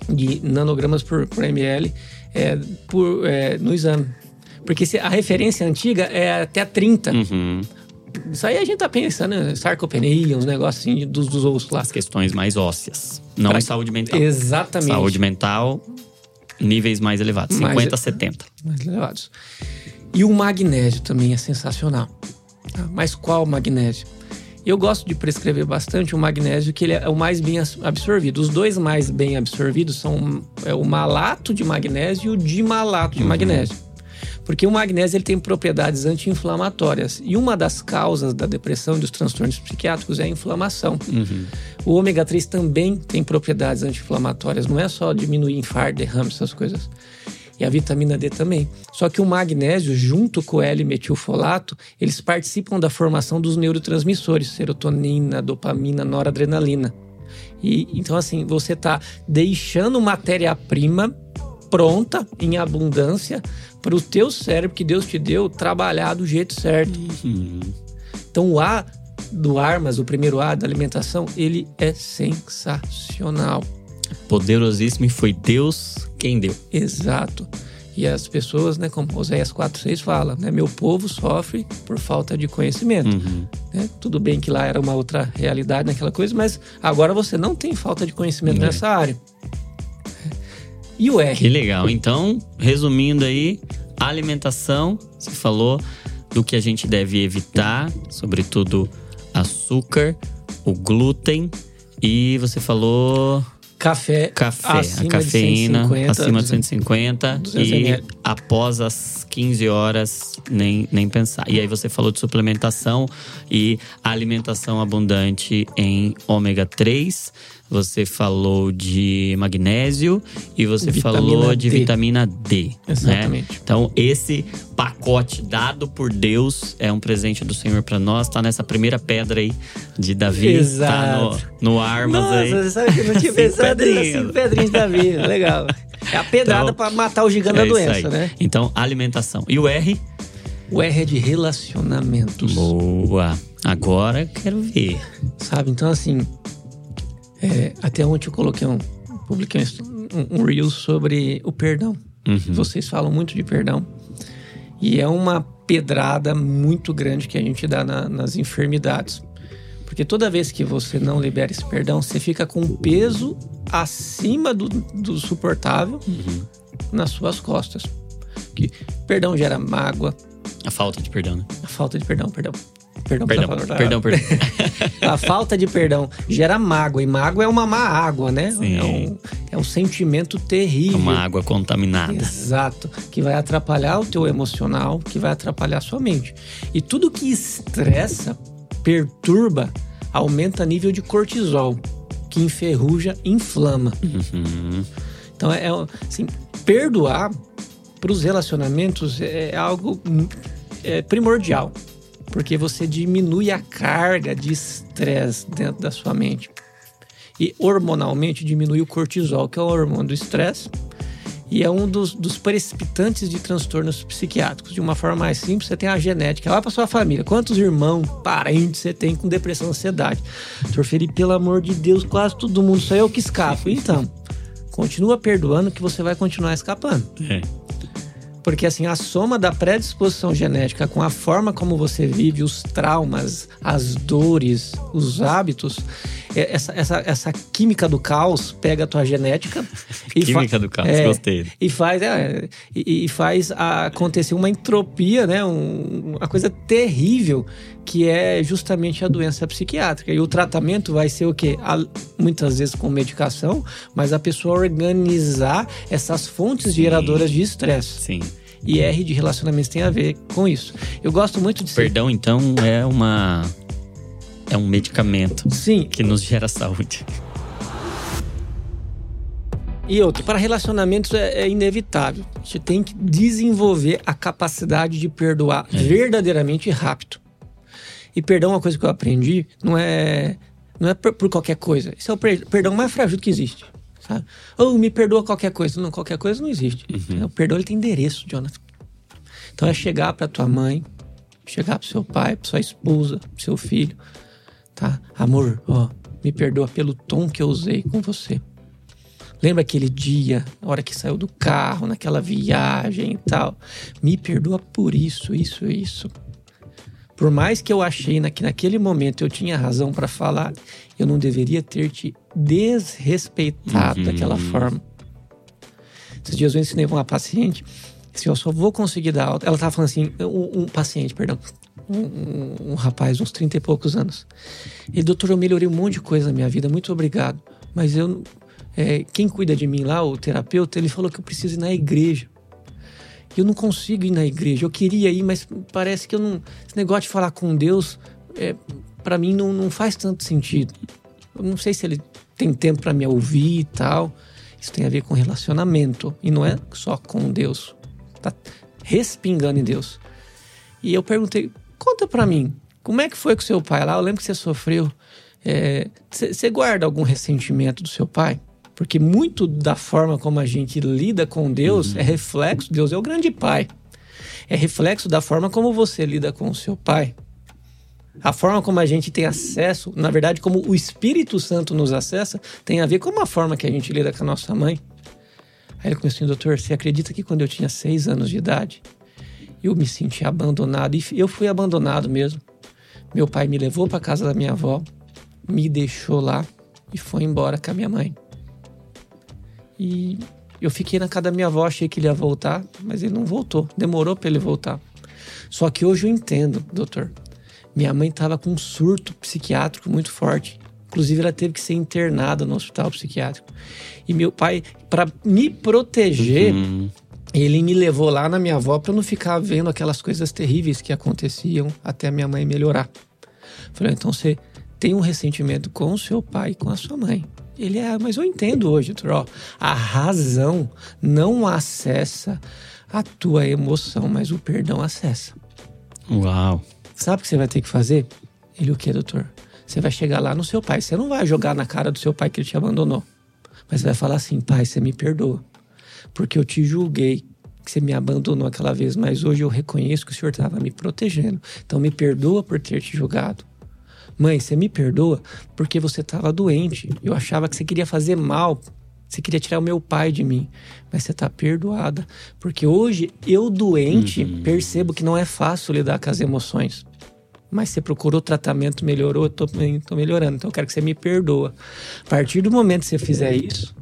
Speaker 2: de nanogramas por, por ml é, por, é, no exame. Porque se, a referência antiga é até 30. Uhum. Isso aí a gente tá pensando em sarcopenia, uns negócios assim dos, dos ossos lá.
Speaker 1: As questões mais ósseas, não pra... saúde mental.
Speaker 2: Exatamente.
Speaker 1: Saúde mental, níveis mais elevados, mais, 50 a 70.
Speaker 2: Mais elevados. E o magnésio também é sensacional. Tá? Mas qual magnésio? Eu gosto de prescrever bastante o magnésio, que ele é o mais bem absorvido. Os dois mais bem absorvidos são é, o malato de magnésio e o dimalato de uhum. magnésio. Porque o magnésio ele tem propriedades anti-inflamatórias. E uma das causas da depressão e dos transtornos psiquiátricos é a inflamação. Uhum. O ômega 3 também tem propriedades anti-inflamatórias. Não é só diminuir infarto, derrame, essas coisas. E a vitamina D também. Só que o magnésio, junto com o L-metilfolato, eles participam da formação dos neurotransmissores, serotonina, dopamina, noradrenalina. E então assim, você está deixando matéria-prima pronta, em abundância, para o teu cérebro que Deus te deu trabalhar do jeito certo. Uhum. Então o A do Armas, o primeiro A da alimentação, ele é sensacional.
Speaker 1: Poderosíssimo e foi Deus quem deu.
Speaker 2: Exato. E as pessoas, né, como Oséias 4,6 fala, né, meu povo sofre por falta de conhecimento. Uhum. Né? Tudo bem que lá era uma outra realidade naquela coisa, mas agora você não tem falta de conhecimento é. nessa área. E o R?
Speaker 1: Que legal. Então, resumindo aí, alimentação, você falou do que a gente deve evitar, sobretudo açúcar, o glúten e você falou
Speaker 2: café,
Speaker 1: café a cafeína de 150, acima de 150 e após as 15 horas nem, nem pensar. E aí você falou de suplementação e alimentação abundante em ômega 3 você falou de magnésio e você vitamina falou de D. vitamina D. Né? Exatamente. Né? Então, esse pacote dado por Deus é um presente do Senhor para nós. Tá nessa primeira pedra aí de Davi.
Speaker 2: Exato.
Speaker 1: Tá no, no Armas
Speaker 2: Nossa,
Speaker 1: aí.
Speaker 2: Você sabe que eu não tinha [LAUGHS] pensado assim, pedrinhas de Davi. Legal. É a pedrada então, para matar o gigante é da doença, né?
Speaker 1: Então, alimentação. E o R?
Speaker 2: O R é de relacionamentos.
Speaker 1: Boa. Agora quero ver.
Speaker 2: Sabe, então assim, É, até ontem eu coloquei um, publiquei um, um reel sobre o perdão.
Speaker 1: Uhum.
Speaker 2: Vocês falam muito de perdão. E é uma pedrada muito grande que a gente dá na, nas enfermidades. Porque toda vez que você não libera esse perdão, você fica com um peso acima do, do suportável
Speaker 1: Uhum.
Speaker 2: nas suas costas. Que perdão gera mágoa,
Speaker 1: A falta de perdão, né?
Speaker 2: a falta de perdão, perdão. Perdão,
Speaker 1: Perdão,
Speaker 2: tá
Speaker 1: perdão, perdão. [LAUGHS]
Speaker 2: A falta de perdão gera mágoa, e mágoa é uma má água, né?
Speaker 1: Sim.
Speaker 2: É um, é um sentimento
Speaker 1: É
Speaker 2: terrível.
Speaker 1: uma água contaminada.
Speaker 2: Exato, que vai atrapalhar o teu emocional, que vai atrapalhar a sua mente. E tudo que estressa, perturba, aumenta nível de cortisol, que enferruja, inflama.
Speaker 1: Uhum.
Speaker 2: Então é é, assim, perdoar para os relacionamentos é algo hum, é, primordial, porque você diminui a carga de estresse dentro da sua mente. E hormonalmente diminui o cortisol, que é o hormônio do estresse, e é um dos, dos precipitantes de transtornos psiquiátricos. De uma forma mais simples, você tem a genética lá para sua família. Quantos irmãos, parentes você tem com depressão, ansiedade? Doutor Felipe, pelo amor de Deus, quase todo mundo, só eu que escapo. Então, continua perdoando que você vai continuar escapando.
Speaker 1: É.
Speaker 2: Porque assim, a soma da predisposição genética com a forma como você vive, os traumas, as dores, os hábitos, é- essa, essa, essa química do caos pega a tua genética [LAUGHS] e
Speaker 1: Química do caos,
Speaker 2: é,
Speaker 1: gostei.
Speaker 2: E faz, é, e, e faz acontecer uma entropia, né? Um- uma coisa terrível que é justamente a doença psiquiátrica. E o tratamento vai ser o quê? A- muitas vezes com medicação, mas a pessoa organizar essas fontes geradoras de estresse.
Speaker 1: Sim.
Speaker 2: E R de relacionamentos tem a ver com isso. Eu gosto muito de ser.
Speaker 1: Perdão, então, é uma. É um medicamento
Speaker 2: Sim,
Speaker 1: que nos gera saúde.
Speaker 2: E outro, para relacionamentos é, é inevitável. Você tem que desenvolver a capacidade de perdoar verdadeiramente rápido. E perdão é uma coisa que eu aprendi, não é não é por, por qualquer coisa. Esse é o per- perdão mais frágil que existe. Sabe? Ou me perdoa qualquer coisa. Não, qualquer coisa não existe. O perdão ele tem endereço, Jonathan. Então é chegar para tua mãe, chegar para seu pai, para sua esposa, pro seu filho, tá? Amor, ó, me perdoa pelo tom que eu usei com você. Lembra aquele dia, a hora que saiu do carro, naquela viagem e tal? Me perdoa por isso, isso, isso. Por mais que eu achei na- que naquele momento eu tinha razão para falar, eu não deveria ter te desrespeitado
Speaker 1: Uhum.
Speaker 2: daquela forma. Esses dias eu ensinei pra uma paciente, assim, eu só vou conseguir dar alta. Ela tava falando assim, um, um paciente, perdão, um, um- um rapaz, uns 30 e poucos anos. E doutor, eu melhorei um monte de coisa na minha vida, muito obrigado. Mas eu, é, quem cuida de mim lá, o terapeuta, ele falou que eu preciso ir na igreja. Eu não consigo ir na igreja. Eu queria ir, mas parece que eu não. Esse negócio de falar com Deus, é, para mim, não, não faz tanto sentido. Eu não sei se ele tem tempo para me ouvir e tal. Isso tem a ver com relacionamento. E não é só com Deus. Tá respingando em Deus. E eu perguntei: conta para mim, como é que foi com seu pai lá? Eu lembro que você sofreu. Você guarda algum ressentimento do seu pai? Porque muito da forma como a gente lida com Deus é reflexo. Deus é o grande pai. É reflexo da forma como você lida com o seu pai. A forma como a gente tem acesso, na verdade, como o Espírito Santo nos acessa, tem a ver com a forma que a gente lida com a nossa mãe. Aí ele começou assim, doutor, você acredita que quando eu tinha seis anos de idade, eu me senti abandonado? E eu fui abandonado mesmo. Meu pai me levou para casa da minha avó, me deixou lá e foi embora com a minha mãe. E eu fiquei na casa da minha avó, achei que ele ia voltar, mas ele não voltou. Demorou para ele voltar. Só que hoje eu entendo, doutor. Minha mãe estava com um surto psiquiátrico muito forte. Inclusive, ela teve que ser internada no hospital psiquiátrico. E meu pai, para me proteger,
Speaker 1: Hum,
Speaker 2: ele me levou lá na minha avó para eu não ficar vendo aquelas coisas terríveis que aconteciam até a minha mãe melhorar. Falei, então você tem um ressentimento com o seu pai e com a sua mãe. Ele é, mas eu entendo hoje, doutor, a razão não acessa a tua emoção, mas o perdão acessa.
Speaker 1: uau.
Speaker 2: Sabe o que você vai ter que fazer? Ele o que, doutor? Você vai chegar lá no seu pai. Você não vai jogar na cara do seu pai que ele te abandonou. Mas você vai falar assim, pai, você me perdoa. Porque eu te julguei, que você me abandonou aquela vez, mas hoje eu reconheço que o senhor estava me protegendo. Então me perdoa por ter te julgado. Mãe, você me perdoa porque você estava doente. Eu achava que você queria fazer mal. Você queria tirar o meu pai de mim. Mas você está perdoada. Porque hoje, eu doente, uhum. percebo que não é fácil lidar com as emoções. Mas você procurou tratamento, melhorou, eu tô, tô melhorando. Então eu quero que você me perdoa. A partir do momento que você fizer isso,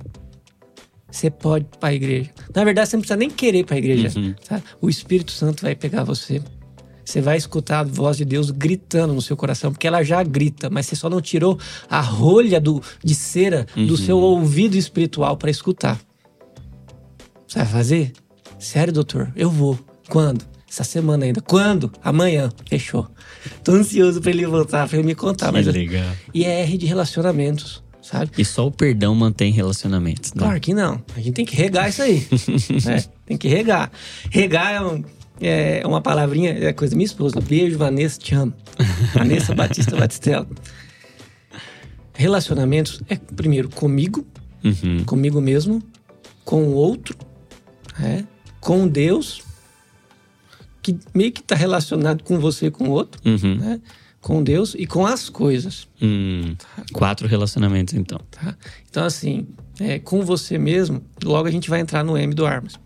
Speaker 2: você pode ir para a igreja. Na verdade, você não precisa nem querer ir para a igreja. Uhum. Tá? O Espírito Santo vai pegar você. Você vai escutar a voz de Deus gritando no seu coração, porque ela já grita, mas você só não tirou a rolha do, de cera uhum. do seu ouvido espiritual para escutar. Você vai fazer? Sério, doutor? Eu vou. Quando? Essa semana ainda. Quando? Amanhã. Fechou. Tô ansioso para ele voltar, para ele me contar.
Speaker 1: Que
Speaker 2: mas
Speaker 1: legal.
Speaker 2: E é R de relacionamentos sabe?
Speaker 1: E só o perdão mantém relacionamentos.
Speaker 2: Né? Claro que não. A gente tem que regar isso aí. né? [LAUGHS] Tem que regar. Regar é, um, é uma palavrinha, é coisa da minha esposa. Beijo, Vanessa, te amo. [LAUGHS] Vanessa Batista Batistella. Relacionamentos é, primeiro, comigo, uhum. comigo mesmo, com o outro, é, com Deus, que meio que está relacionado com você com o outro, uhum. né? com Deus e com as coisas.
Speaker 1: Hum, tá? Quatro relacionamentos, então.
Speaker 2: Tá? Então, assim, é, com você mesmo, logo a gente vai entrar no M do Armas.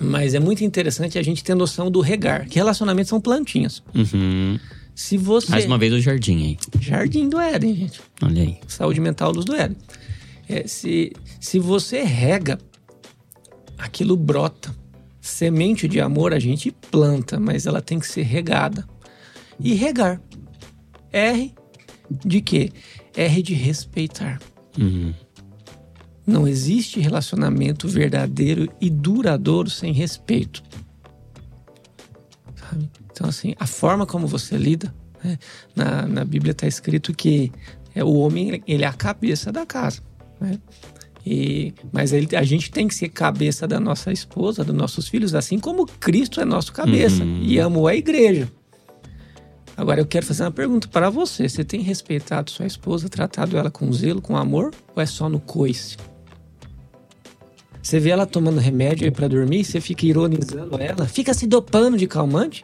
Speaker 2: Mas é muito interessante a gente ter noção do regar, que relacionamentos são plantinhas.
Speaker 1: Uhum.
Speaker 2: Se você...
Speaker 1: Mais uma vez o jardim aí.
Speaker 2: Jardim do Éden, gente.
Speaker 1: Olha aí.
Speaker 2: Saúde mental dos do Éden. É, se, se você rega, aquilo brota. Semente de amor a gente planta, mas ela tem que ser regada. E regar. R de quê? R de respeitar.
Speaker 1: Uhum.
Speaker 2: Não existe relacionamento verdadeiro e duradouro sem respeito. Sabe? Então, assim, a forma como você lida, né? na, na Bíblia está escrito que é, o homem ele é a cabeça da casa. Né? E, mas ele, a gente tem que ser cabeça da nossa esposa, dos nossos filhos, assim como Cristo é nosso cabeça uhum. e amou a igreja. Agora eu quero fazer uma pergunta para você. Você tem respeitado sua esposa, tratado ela com zelo, com amor, ou é só no coice? Você vê ela tomando remédio aí para dormir, você fica ironizando ela, fica se dopando de calmante?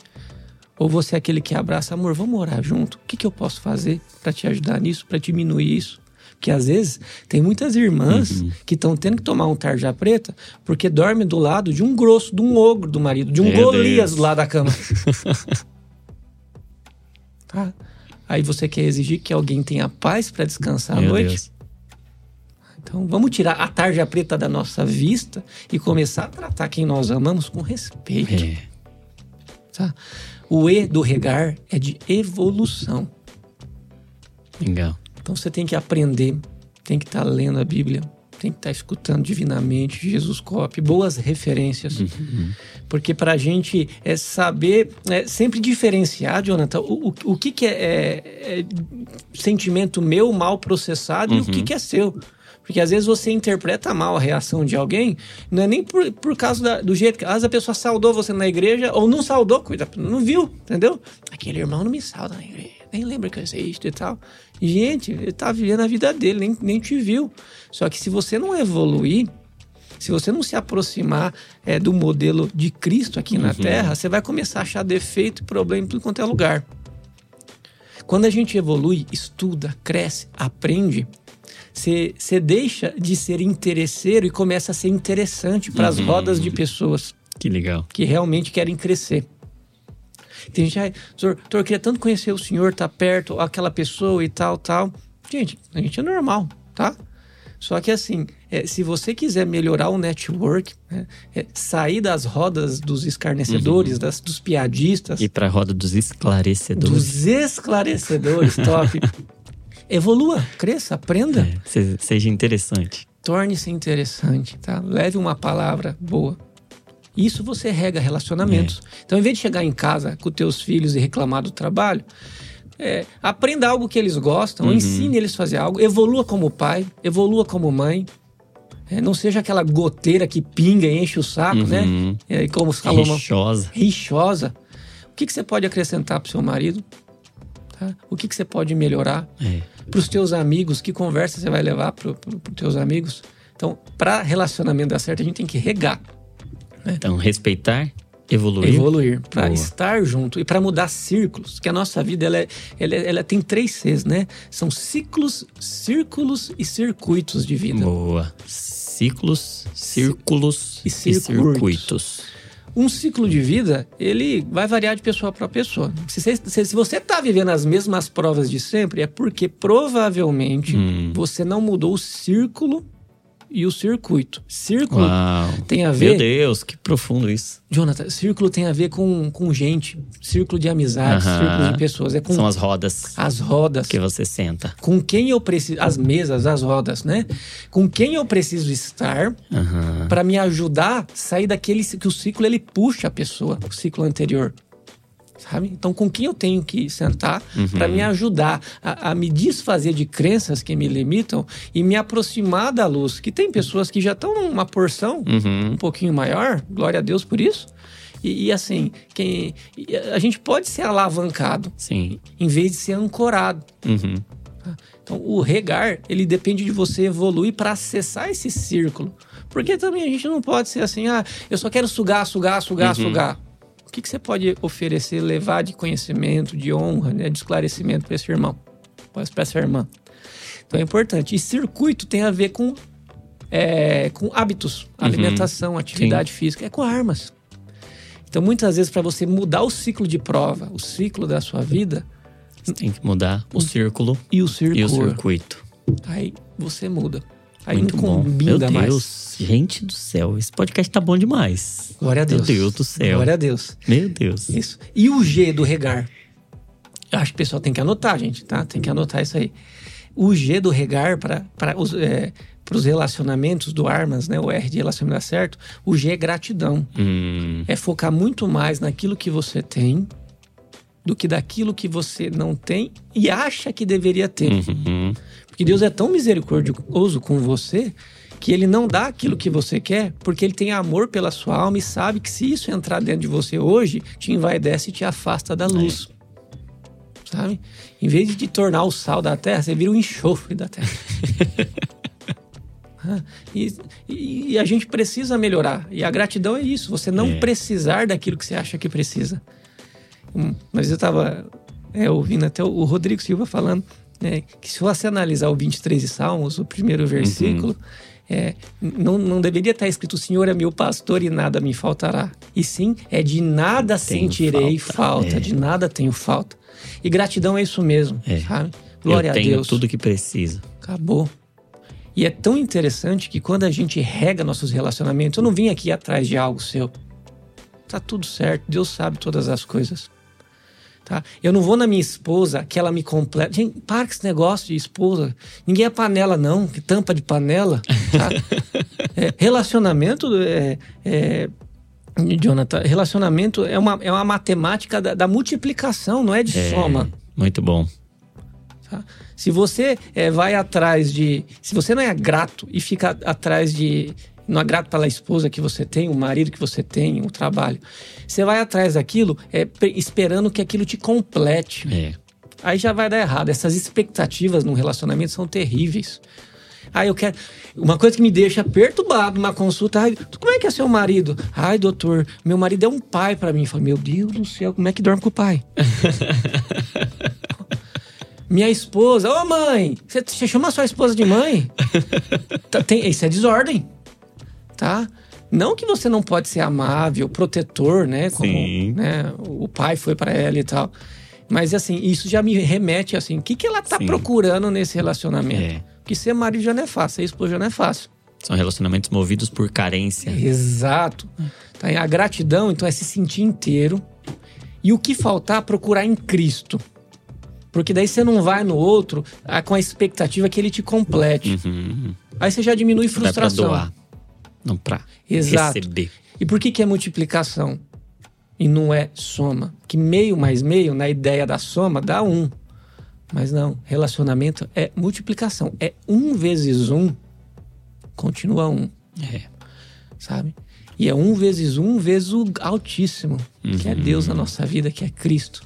Speaker 2: Ou você é aquele que abraça, amor, vamos morar junto? O que, que eu posso fazer para te ajudar nisso, para diminuir isso? Porque às vezes tem muitas irmãs uhum. que estão tendo que tomar um tarja preta porque dorme do lado de um grosso, de um ogro do marido, de um Meu Golias Deus. do lado da cama. [LAUGHS] Tá? Aí você quer exigir que alguém tenha paz para descansar Meu à noite? Deus. Então vamos tirar a tarja preta da nossa vista e começar a tratar quem nós amamos com respeito. É. Tá? O E do regar é de evolução.
Speaker 1: Legal.
Speaker 2: Então você tem que aprender, tem que estar tá lendo a Bíblia, tem que estar tá escutando divinamente Jesus Cop, boas referências. Uhum. Porque para a gente é saber é, sempre diferenciar, Jonathan, o, o, o que, que é, é, é, sentimento meu mal processado uhum. e o que, uhum. que é seu. Porque às vezes você interpreta mal a reação de alguém, não é nem por, por causa da, do jeito que. Às vezes a pessoa saudou você na igreja ou não saudou, cuida, não viu, entendeu? Aquele irmão não me sauda na igreja, nem lembra que eu existo e tal. Gente, ele tá vivendo a vida dele, nem, nem te viu. Só que se você não evoluir, se você não se aproximar é, do modelo de Cristo aqui na uhum. Terra, você vai começar a achar defeito e problema em tudo quanto é lugar. Quando a gente evolui, estuda, cresce, aprende, você, deixa de ser interesseiro e começa a ser interessante para as uhum. rodas de pessoas.
Speaker 1: Que legal.
Speaker 2: Que realmente querem crescer. Tem gente, ah, doutor, doutor, eu queria tanto conhecer o senhor, tá perto, aquela pessoa e tal, tal. Gente, a gente é normal, tá? Só que assim, é, se você quiser melhorar o network, né, é, sair das rodas dos escarnecedores, uhum. das, dos piadistas.
Speaker 1: E para a roda dos esclarecedores.
Speaker 2: Dos esclarecedores, top. [LAUGHS] Evolua, cresça, aprenda.
Speaker 1: É, seja interessante.
Speaker 2: Torne-se interessante, tá? Leve uma palavra boa. Isso você rega relacionamentos. É. Então, em vez de chegar em casa com teus filhos e reclamar do trabalho, é, aprenda algo que eles gostam, uhum. ensine eles a fazer algo, evolua como pai, evolua como mãe. É, não seja aquela goteira que pinga e enche o saco, né? uhum. né? É, como
Speaker 1: Salomão. Rixosa.
Speaker 2: Rixosa. O que, que você pode acrescentar para o seu marido? Tá? O que, que você pode melhorar?
Speaker 1: É.
Speaker 2: Para os teus amigos, que conversa você vai levar para os teus amigos? Então, para relacionamento dar certo, a gente tem que regar.
Speaker 1: Né? Então, respeitar, evoluir.
Speaker 2: Evoluir, para estar junto e para mudar círculos. Que a nossa vida ela, é- ela, é- ela tem três Cs, né? São ciclos, círculos e circuitos de vida.
Speaker 1: Boa. Ciclos, círculos
Speaker 2: E
Speaker 1: e,
Speaker 2: circuitos. Um ciclo de vida, ele vai variar de pessoa para pessoa. Se, você- se- se você está vivendo as mesmas provas de sempre, é porque provavelmente
Speaker 1: Hum.
Speaker 2: você não mudou o círculo e o circuito. Círculo
Speaker 1: Uau.
Speaker 2: tem a
Speaker 1: Meu
Speaker 2: ver.
Speaker 1: Deus, que profundo isso.
Speaker 2: Jonathan, círculo tem a ver com, com gente, círculo de amizade,
Speaker 1: Aham.
Speaker 2: círculo de pessoas. É com
Speaker 1: São as rodas
Speaker 2: as rodas.
Speaker 1: que você senta.
Speaker 2: Com quem eu preciso. As mesas, as rodas, né? Com quem eu preciso estar
Speaker 1: Aham.
Speaker 2: para me ajudar a sair daquele que o ciclo ele puxa a pessoa, o ciclo anterior. Sabe? Então, com quem eu tenho que sentar para me ajudar a, a me desfazer de crenças que me limitam e me aproximar da luz? Que tem pessoas que já estão numa porção
Speaker 1: Uhum.
Speaker 2: um pouquinho maior, glória a Deus por isso. E, e assim, quem, a gente pode ser alavancado
Speaker 1: Sim.
Speaker 2: em vez de ser ancorado.
Speaker 1: Uhum.
Speaker 2: Então, o regar, ele depende de você evoluir para acessar esse círculo. Porque também a gente não pode ser assim, ah, eu só quero sugar, sugar, sugar, sugar. O que, que você pode oferecer, levar de conhecimento, de honra, né, de esclarecimento para esse irmão, para essa irmã? Então é importante. E circuito tem a ver com, é, com hábitos, alimentação, atividade física, é com armas. Então, muitas vezes, para você mudar o ciclo de prova, o ciclo da sua vida
Speaker 1: Você tem que mudar o círculo
Speaker 2: e o circuito,
Speaker 1: e o circuito.
Speaker 2: aí você muda. Aí
Speaker 1: Muito bom. Meu
Speaker 2: mais.
Speaker 1: Deus, gente do céu, esse podcast tá bom demais.
Speaker 2: Glória a Deus.
Speaker 1: Meu Deus do céu.
Speaker 2: Glória a Deus.
Speaker 1: Meu Deus.
Speaker 2: Isso. E o G do regar? Eu acho que o pessoal tem que anotar, gente, tá? Tem que anotar isso aí. O G do regar para os, é, os relacionamentos do Armas, né? O R de relacionamento dá certo. O G é gratidão.
Speaker 1: Hum,
Speaker 2: É focar muito mais naquilo que você tem do que daquilo que você não tem e acha que deveria ter.
Speaker 1: uhum.
Speaker 2: Porque Deus é tão misericordioso com você que ele não dá aquilo que você quer, porque ele tem amor pela sua alma e sabe que se isso entrar dentro de você hoje, te envaidece e te afasta da luz. Sabe? Em vez de te tornar o sal da terra, você vira o enxofre da terra. [LAUGHS] E, e- e a gente precisa melhorar. E a gratidão é isso, você não
Speaker 1: É.
Speaker 2: precisar daquilo que você acha que precisa. Hum, Mas eu estava ouvindo até o Rodrigo Silva falando né, que se você analisar o 23 de Salmos, o primeiro versículo, é, não, não deveria estar escrito: O Senhor é meu pastor e nada me faltará. E sim, é de nada
Speaker 1: Tenho
Speaker 2: sentirei
Speaker 1: falta,
Speaker 2: falta,
Speaker 1: é.
Speaker 2: de nada tenho falta. E gratidão é isso mesmo,
Speaker 1: É.
Speaker 2: sabe? Glória
Speaker 1: Eu
Speaker 2: a
Speaker 1: tenho
Speaker 2: Deus.
Speaker 1: tudo que precisa.
Speaker 2: Acabou. E é tão interessante que quando a gente rega nossos relacionamentos, eu não vim aqui atrás de algo seu. Tá tudo certo, Deus sabe todas as coisas. Tá? Eu não vou na minha esposa que ela me completa. Gente, para com esse negócio de esposa. Ninguém é panela, não, que tampa de panela. Tá? [LAUGHS] É, relacionamento é, é, Jonathan, relacionamento é uma, é uma matemática da, da multiplicação, não é de
Speaker 1: É,
Speaker 2: soma.
Speaker 1: Muito bom.
Speaker 2: Tá? Se você eh, vai atrás de. Se você não é grato e fica atrás de. Não grato pela esposa que você tem, o marido que você tem, o trabalho. Você vai atrás daquilo é, pe- esperando que aquilo te complete.
Speaker 1: É.
Speaker 2: Aí já vai dar errado. Essas expectativas num relacionamento são terríveis. Aí eu quero. Uma coisa que me deixa perturbado numa consulta. Ai, como é que é seu marido? Ai, doutor, meu marido é um pai pra mim. Eu falo, meu Deus do céu, como é que dorme com o pai? [LAUGHS] Minha esposa, ô mãe, você, chama sua esposa de mãe? [LAUGHS] Tá, tem, isso é desordem, tá? Não que você não pode ser amável, protetor, né? Como
Speaker 1: Sim.
Speaker 2: né, o pai foi pra ela e tal. Mas assim, isso já me remete assim, o que, que ela tá
Speaker 1: Sim.
Speaker 2: procurando nesse relacionamento?
Speaker 1: É.
Speaker 2: Porque ser marido já não é fácil, ser esposa já não é fácil.
Speaker 1: São relacionamentos movidos por carência.
Speaker 2: Exato. Tá? A gratidão, então, é se sentir inteiro. E o que faltar, procurar em Cristo. Porque daí você não vai no outro ah, com a expectativa que ele te complete.
Speaker 1: Uhum.
Speaker 2: Aí você já diminui
Speaker 1: Dá pra
Speaker 2: frustração.
Speaker 1: doar. Não pra
Speaker 2: Exato.
Speaker 1: receber.
Speaker 2: E por que, que é multiplicação? E não é soma? Que meio mais meio, na ideia da soma, dá um. Mas não, relacionamento é multiplicação. É um vezes um, continua um.
Speaker 1: É.
Speaker 2: sabe? E é um vezes um vezes o Altíssimo, que é
Speaker 1: Uhum.
Speaker 2: Deus na nossa vida, que é Cristo.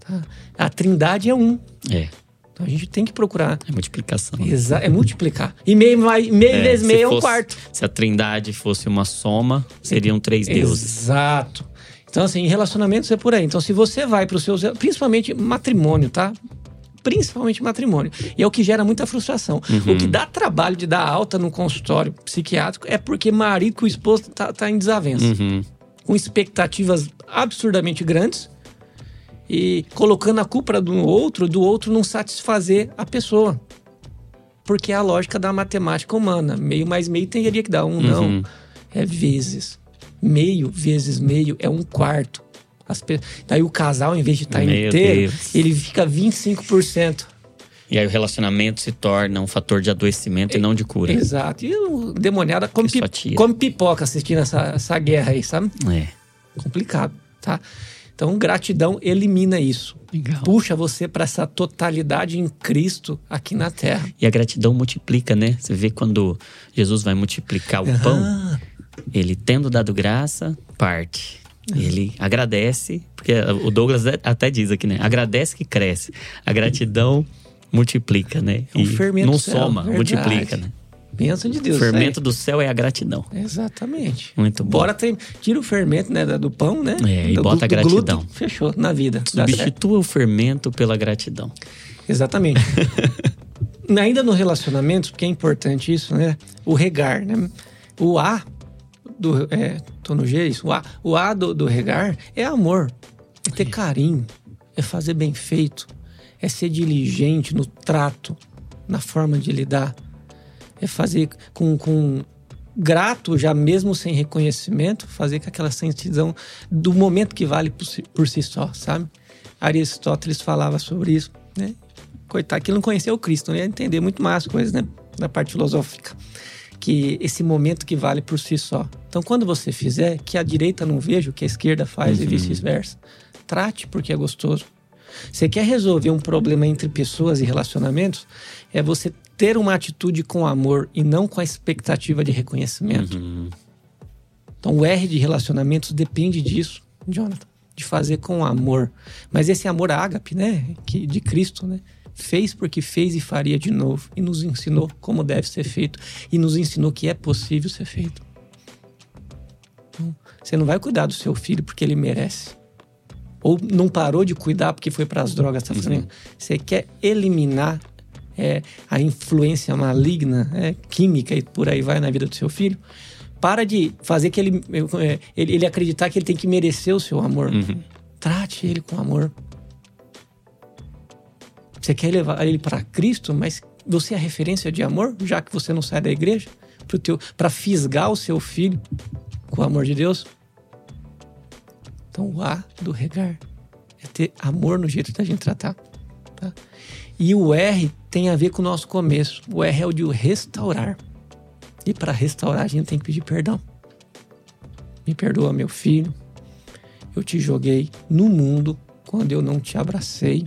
Speaker 2: tá? A Trindade é um.
Speaker 1: É.
Speaker 2: Então a gente tem que procurar.
Speaker 1: É multiplicação.
Speaker 2: Exa é multiplicar. E meio, meio
Speaker 1: se
Speaker 2: vezes meio é um quarto.
Speaker 1: Se a trindade fosse uma soma, seriam três deuses.
Speaker 2: Exato. Então, assim, relacionamentos é por aí. Então, se você vai para os seus. Principalmente matrimônio, tá? Principalmente matrimônio. E é o que gera muita frustração.
Speaker 1: Uhum.
Speaker 2: O que dá trabalho de dar alta no consultório psiquiátrico é porque marido com esposo tá, tá em desavença.
Speaker 1: Uhum.
Speaker 2: Com expectativas absurdamente grandes e colocando a culpa do outro, do outro não satisfazer a pessoa. Porque é a lógica da matemática humana. Meio mais meio teria que dar um, não.
Speaker 1: Uhum.
Speaker 2: É vezes. Meio vezes meio é um quarto. As pe... Daí o casal, em vez de estar
Speaker 1: Meu
Speaker 2: inteiro,
Speaker 1: Deus.
Speaker 2: ele fica 25%.
Speaker 1: E aí o relacionamento se torna um fator de adoecimento e não de cura.
Speaker 2: Exato. E o demoniado come, come pipoca assistindo essa, essa guerra aí, sabe?
Speaker 1: É.
Speaker 2: Complicado, tá? Então, gratidão elimina isso.
Speaker 1: Legal.
Speaker 2: Puxa você para essa totalidade em Cristo aqui na Terra.
Speaker 1: E a gratidão multiplica, né? Você vê quando Jesus vai multiplicar o pão,
Speaker 2: Ah,
Speaker 1: ele tendo dado graça, parte. Ele agradece, porque o Douglas até diz aqui, né? Agradece que cresce. A gratidão multiplica, né?
Speaker 2: É um
Speaker 1: E
Speaker 2: fermento
Speaker 1: não
Speaker 2: céu,
Speaker 1: soma,
Speaker 2: verdade.
Speaker 1: multiplica, né?
Speaker 2: Bênção de Deus.
Speaker 1: O fermento do céu é a gratidão.
Speaker 2: Exatamente.
Speaker 1: Muito bom.
Speaker 2: Bora tem, tira o fermento né, do pão, né?
Speaker 1: É, e
Speaker 2: do,
Speaker 1: bota a
Speaker 2: do
Speaker 1: gratidão.
Speaker 2: glúten, fechou na vida.
Speaker 1: Substitua o fermento pela gratidão.
Speaker 2: Exatamente. [LAUGHS] Ainda no relacionamento, porque é importante isso, né? O regar, né? O A do. É, tô no G, é isso. O A, o A do, do regar é amor. É ter carinho. É fazer bem feito. É ser diligente no trato, na forma de lidar. É fazer com. com grato, já mesmo sem reconhecimento, fazer com aquela sensação do momento que vale por si, por si só, sabe? Aristóteles falava sobre isso, né? Coitado, que não conheceu o Cristo, né? ia entender muito mais as coisas, né? Da parte filosófica. Que esse momento que vale por si só. Então, quando você fizer, que a direita não veja o que a esquerda faz e vice-versa. Trate porque é gostoso. Você quer resolver um problema entre pessoas e relacionamentos? É você ter uma atitude com amor e não com a expectativa de reconhecimento. Então, o R de relacionamentos depende disso, Jonathan, de fazer com amor. Mas esse amor ágape, né, que de Cristo, né, fez porque fez e faria de novo e nos ensinou como deve ser feito e nos ensinou que é possível ser feito. Então, você não vai cuidar do seu filho porque ele merece. Ou não parou de cuidar porque foi para as drogas, tá fazendo? Você quer eliminar é, a influência maligna, é, química e por aí vai na vida do seu filho. Para de fazer que ele, é, ele, ele acreditar que ele tem que merecer o seu amor. Trate ele com amor. Você quer levar ele para Cristo, mas você é a referência de amor, já que você não sai da igreja, para fisgar o seu filho com o amor de Deus? Então, o A do regar é ter amor no jeito da gente tratar. Tá? E o R tem a ver com o nosso começo. O R é o de restaurar. E para restaurar, a gente tem que pedir perdão. Me perdoa, meu filho. Eu te joguei no mundo quando eu não te abracei,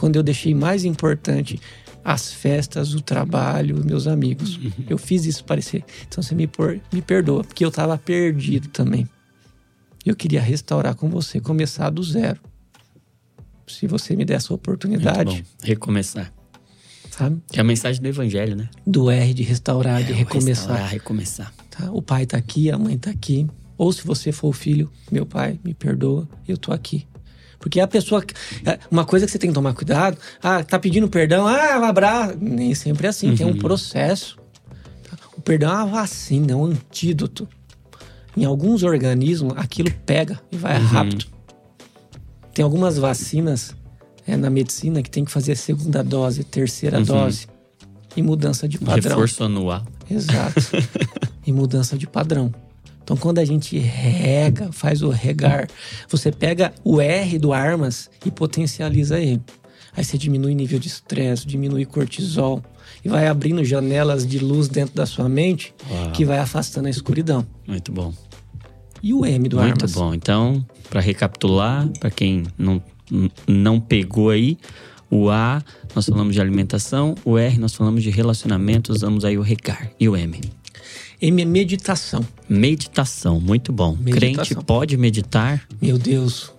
Speaker 2: quando eu deixei mais importante as festas, o trabalho, os meus amigos. [LAUGHS] Eu fiz isso parecer. Então você me, por, me perdoa, porque eu estava perdido também. Eu queria restaurar com você, começar do zero. Se você me der essa oportunidade.
Speaker 1: Recomeçar.
Speaker 2: sabe?
Speaker 1: Que é a mensagem do evangelho, né?
Speaker 2: Do R de restaurar, de
Speaker 1: É, o
Speaker 2: recomeçar.
Speaker 1: Restaurar, recomeçar.
Speaker 2: tá? O pai tá aqui, a mãe tá aqui. Ou se você for o filho, meu pai, me perdoa, eu tô aqui. Porque a pessoa. é, Uma coisa que você tem que tomar cuidado, ah, tá pedindo perdão, ah, um abraço. Nem sempre é assim, tem um processo. tá? O perdão é uma vacina, é um antídoto. Em alguns organismos, aquilo pega e vai rápido. Tem algumas vacinas é, na medicina que tem que fazer segunda dose, terceira dose. E mudança de padrão.
Speaker 1: Reforço anual.
Speaker 2: Exato. [LAUGHS] e mudança de padrão. Então, quando a gente rega, faz o regar, você pega o R do armas e potencializa ele. Aí você diminui nível de estresse, diminui cortisol e vai abrindo janelas de luz dentro da sua mente
Speaker 1: Uau.
Speaker 2: que vai afastando a escuridão.
Speaker 1: Muito bom.
Speaker 2: E o M do
Speaker 1: Muito
Speaker 2: armas?
Speaker 1: bom. Então, para recapitular, para quem não, não pegou aí, o A, nós falamos de alimentação, o R, nós falamos de relacionamento, usamos aí o regar. E o M?
Speaker 2: M é meditação.
Speaker 1: Meditação, muito bom.
Speaker 2: Meditação.
Speaker 1: Crente pode meditar?
Speaker 2: Meu Deus,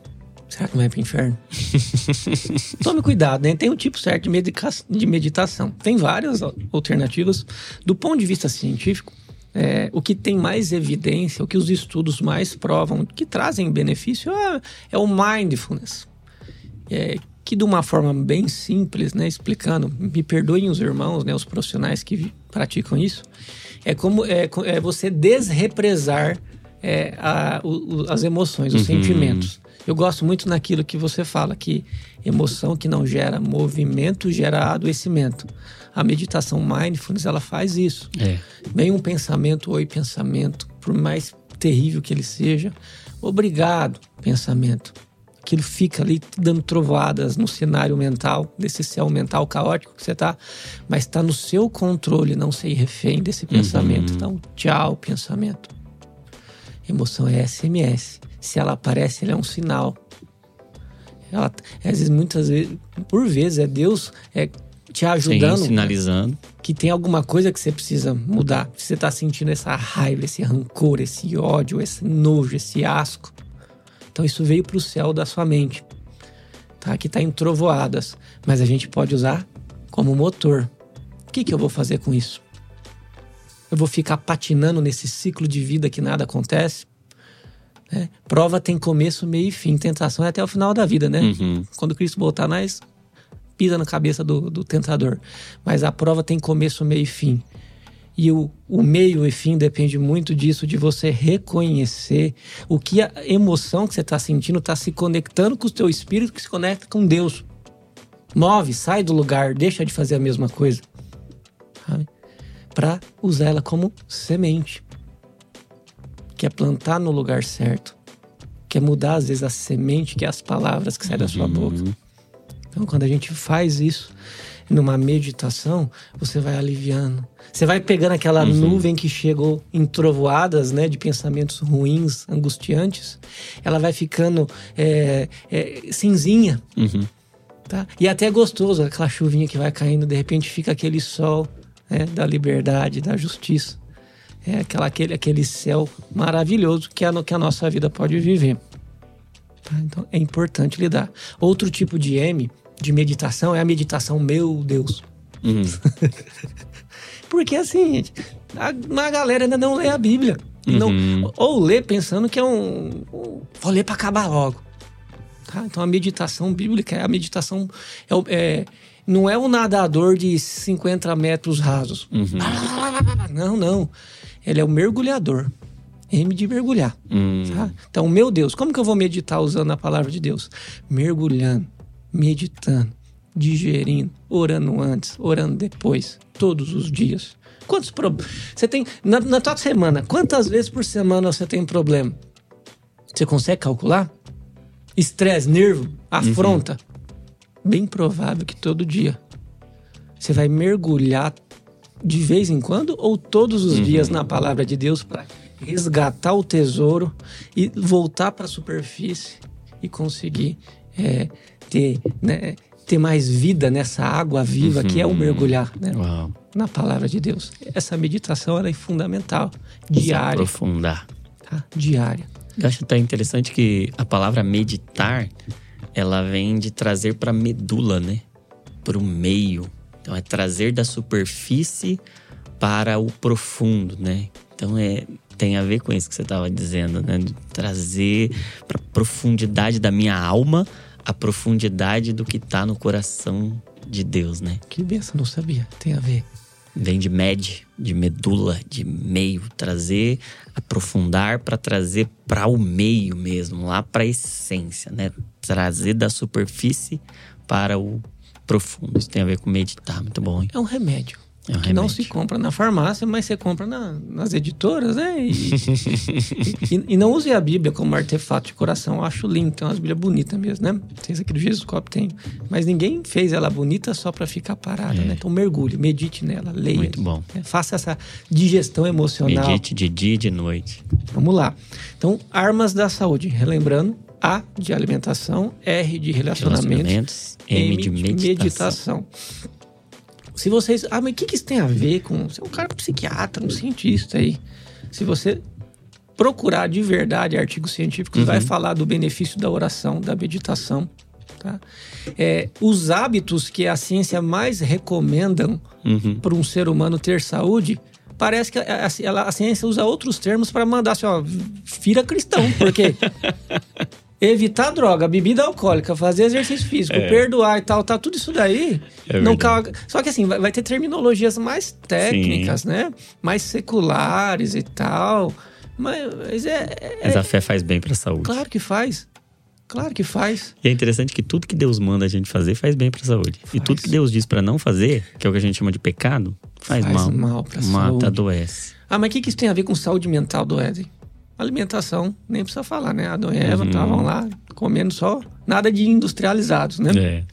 Speaker 2: será que não vai pro inferno? [LAUGHS] Tome cuidado, né? Tem um tipo certo de, medica- de meditação. Tem várias al- alternativas. Do ponto de vista científico, é, o que tem mais evidência, o que os estudos mais provam, que trazem benefício é, é o mindfulness. É, que de uma forma bem simples, né, explicando, me perdoem os irmãos, né, os profissionais que praticam isso, é como é, é você desrepresar é, a, o, as emoções, os uhum. sentimentos. Eu gosto muito naquilo que você fala, que emoção que não gera movimento gera adoecimento. A meditação mindfulness, ela faz isso. É. Vem um pensamento, oi pensamento, por mais terrível que ele seja, obrigado pensamento. Aquilo fica ali dando trovoadas no cenário mental, desse céu mental caótico que você tá, mas está no seu controle não ser refém desse pensamento. Uhum. Então, tchau, pensamento. Emoção é SMS. Se ela aparece, ela é um sinal. Ela, às vezes, muitas vezes, por vezes, é Deus é, te ajudando. Sim,
Speaker 1: sinalizando.
Speaker 2: Que tem alguma coisa que você precisa mudar. Você está sentindo essa raiva, esse rancor, esse ódio, esse nojo, esse asco. Então isso veio para o céu da sua mente. Tá? Que está em trovoadas. Mas a gente pode usar como motor. O que, que eu vou fazer com isso? Eu vou ficar patinando nesse ciclo de vida que nada acontece? Né? Prova tem começo, meio e fim. Tentação é até o final da vida, né? Uhum. Quando Cristo voltar, nós pisa na cabeça do, do tentador. Mas a prova tem começo, meio e fim. E o, o meio e fim depende muito disso, de você reconhecer o que a emoção que você está sentindo está se conectando com o teu espírito, que se conecta com Deus. Move, sai do lugar, deixa de fazer a mesma coisa. Para usar ela como semente que é plantar no lugar certo, que é mudar às vezes a semente, que é as palavras que saem da sua boca. Uhum. Então, quando a gente faz isso numa meditação, você vai aliviando. Você vai pegando aquela uhum. nuvem que chegou em trovoadas, né, de pensamentos ruins, angustiantes. Ela vai ficando é, é, cinzinha. Uhum. Tá? E até é gostoso, aquela chuvinha que vai caindo, de repente fica aquele sol né, da liberdade, da justiça é aquela, aquele, aquele céu maravilhoso que no que a nossa vida pode viver. Tá? Então é importante lidar. Outro tipo de M, de meditação, é a meditação, meu Deus. Uhum. [LAUGHS] Porque assim, gente, a, a galera ainda não lê a Bíblia. Uhum. Não, ou lê pensando que é um. um vou ler para acabar logo. Tá? Então a meditação bíblica é a meditação. É, é, não é um nadador de 50 metros rasos. Uhum. Não, não ele é o mergulhador. M de mergulhar. Hum. Tá? Então, meu Deus, como que eu vou meditar usando a palavra de Deus? Mergulhando, meditando, digerindo, orando antes, orando depois, todos os dias. Quantos problemas? Você tem. Na, na tua semana, quantas vezes por semana você tem problema? Você consegue calcular? Estresse, nervo, afronta? Uhum. Bem provável que todo dia. Você vai mergulhar de vez em quando ou todos os uhum. dias na palavra de Deus para resgatar o tesouro e voltar para a superfície e conseguir é, ter, né, ter mais vida nessa água viva uhum. que é o uhum. mergulhar né, na palavra de Deus. Essa meditação é fundamental, diária.
Speaker 1: Se aprofundar.
Speaker 2: Tá? Diária.
Speaker 1: Eu acho até interessante que a palavra meditar ela vem de trazer para medula, né? Para o meio então é trazer da superfície para o profundo, né? Então é tem a ver com isso que você estava dizendo, né? De trazer para a profundidade da minha alma a profundidade do que está no coração de Deus, né?
Speaker 2: Que benção, não sabia. Tem a ver.
Speaker 1: Vem de med, de medula, de meio, trazer, aprofundar para trazer para o meio mesmo, lá para a essência, né? Trazer da superfície para o profundo. Isso tem a ver com meditar, muito bom. Hein?
Speaker 2: É um remédio. É um que remédio. não se compra na farmácia, mas você compra na, nas editoras, né? [LAUGHS] E, e, e, não use a Bíblia como artefato de coração. Eu acho lindo, tem umas Bíblias bonitas mesmo, né? Tem essa aqui do Jesus Cop, tem. Mas ninguém fez ela bonita só para ficar parada, é. né? Então mergulhe, medite nela, leia.
Speaker 1: Muito bom.
Speaker 2: Né? Faça essa digestão emocional.
Speaker 1: Medite de dia e de noite.
Speaker 2: Vamos lá. Então, armas da saúde. Relembrando, a de alimentação, R de relacionamentos, relacionamentos M, de meditação. meditação. Se vocês. Ah, mas o que, que isso tem a ver com. Você é um cara psiquiatra, um cientista aí. Se você procurar de verdade artigos científicos, uhum. vai falar do benefício da oração, da meditação. Tá? É, os hábitos que a ciência mais recomendam uhum. para um ser humano ter saúde parece que a, a, a ciência usa outros termos para mandar assim, ó, vira cristão, porque [LAUGHS] evitar droga, bebida alcoólica, fazer exercício físico, é. perdoar e tal, tá tudo isso daí. É não calma. Só que assim, vai, vai, ter terminologias mais técnicas, Sim. né? Mais seculares e tal. Mas, é, é,
Speaker 1: Mas a fé faz bem para a saúde.
Speaker 2: Claro que faz. Claro que faz.
Speaker 1: E é interessante que tudo que Deus manda a gente fazer faz bem para a saúde. Faz. E tudo que Deus diz para não fazer, que é o que a gente chama de pecado, faz, faz mal.
Speaker 2: mal pra
Speaker 1: Mata,
Speaker 2: saúde.
Speaker 1: adoece.
Speaker 2: Ah, mas o que, que isso tem a ver com saúde mental do Éden? Alimentação, nem precisa falar, né? Adão e Eva estavam uhum. lá comendo só nada de industrializados, né?
Speaker 1: É.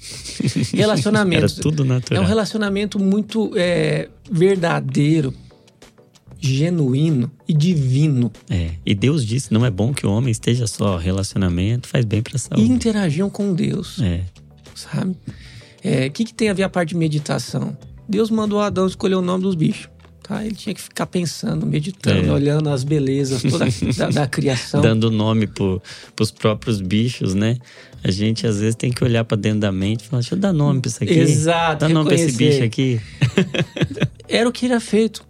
Speaker 1: [LAUGHS]
Speaker 2: Relacionamentos.
Speaker 1: Era tudo natural.
Speaker 2: É um relacionamento muito é, verdadeiro, genuíno e divino.
Speaker 1: É. E Deus disse: não é bom que o homem esteja só. Relacionamento faz bem para a saúde.
Speaker 2: E interagiam com Deus.
Speaker 1: É.
Speaker 2: Sabe? O é, que, que tem a ver a parte de meditação? Deus mandou Adão escolher o nome dos bichos. Tá? Ele tinha que ficar pensando, meditando, é. olhando as belezas toda [LAUGHS] da, da criação.
Speaker 1: Dando nome para os próprios bichos, né? A gente às vezes tem que olhar para dentro da mente e falar: deixa eu dar nome para isso aqui.
Speaker 2: Exato.
Speaker 1: Dá nome para esse bicho aqui. [LAUGHS]
Speaker 2: Era o que era feito.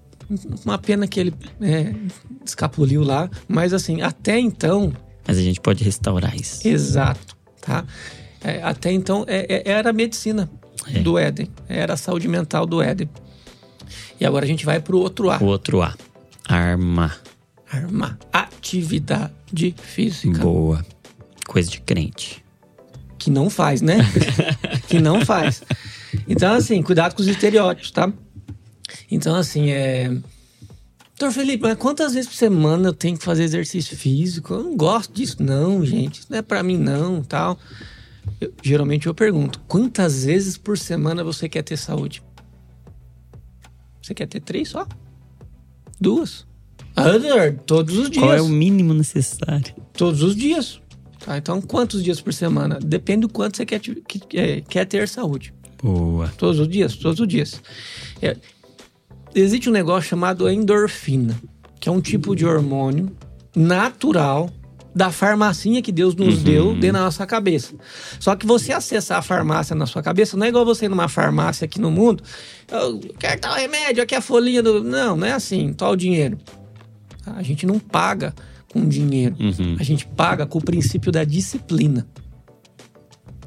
Speaker 2: Uma pena que ele é, escapuliu lá, mas assim, até então.
Speaker 1: Mas a gente pode restaurar isso.
Speaker 2: Exato, tá? É, até então é, é era a medicina é. do Éden, era a saúde mental do Éden. E agora a gente vai pro outro A.
Speaker 1: O outro A. Arma.
Speaker 2: Arma. Atividade física.
Speaker 1: Boa. Coisa de crente.
Speaker 2: Que não faz, né? [LAUGHS] que não faz. Então, assim, cuidado com os estereótipos, tá? Então, assim, é. Doutor Felipe, mas quantas vezes por semana eu tenho que fazer exercício físico? Eu não gosto disso, não, gente. Isso não é pra mim, não, tal. Eu, geralmente eu pergunto: quantas vezes por semana você quer ter saúde? Você quer ter três só? Duas? Ah, todos os dias.
Speaker 1: Qual é o mínimo necessário?
Speaker 2: Todos os dias. Tá, então, quantos dias por semana? Depende do quanto você quer, que, é, quer ter saúde.
Speaker 1: Boa.
Speaker 2: Todos os dias, todos os dias. É, existe um negócio chamado endorfina, que é um tipo de hormônio natural da farmacinha que Deus nos uhum. deu dentro da nossa cabeça. Só que você acessar a farmácia na sua cabeça não é igual você ir numa farmácia aqui no mundo. Eu quero tal remédio, aqui é a folhinha do. Não, não é assim, tal dinheiro. A gente não paga com dinheiro.
Speaker 1: Uhum.
Speaker 2: A gente paga com o princípio da disciplina.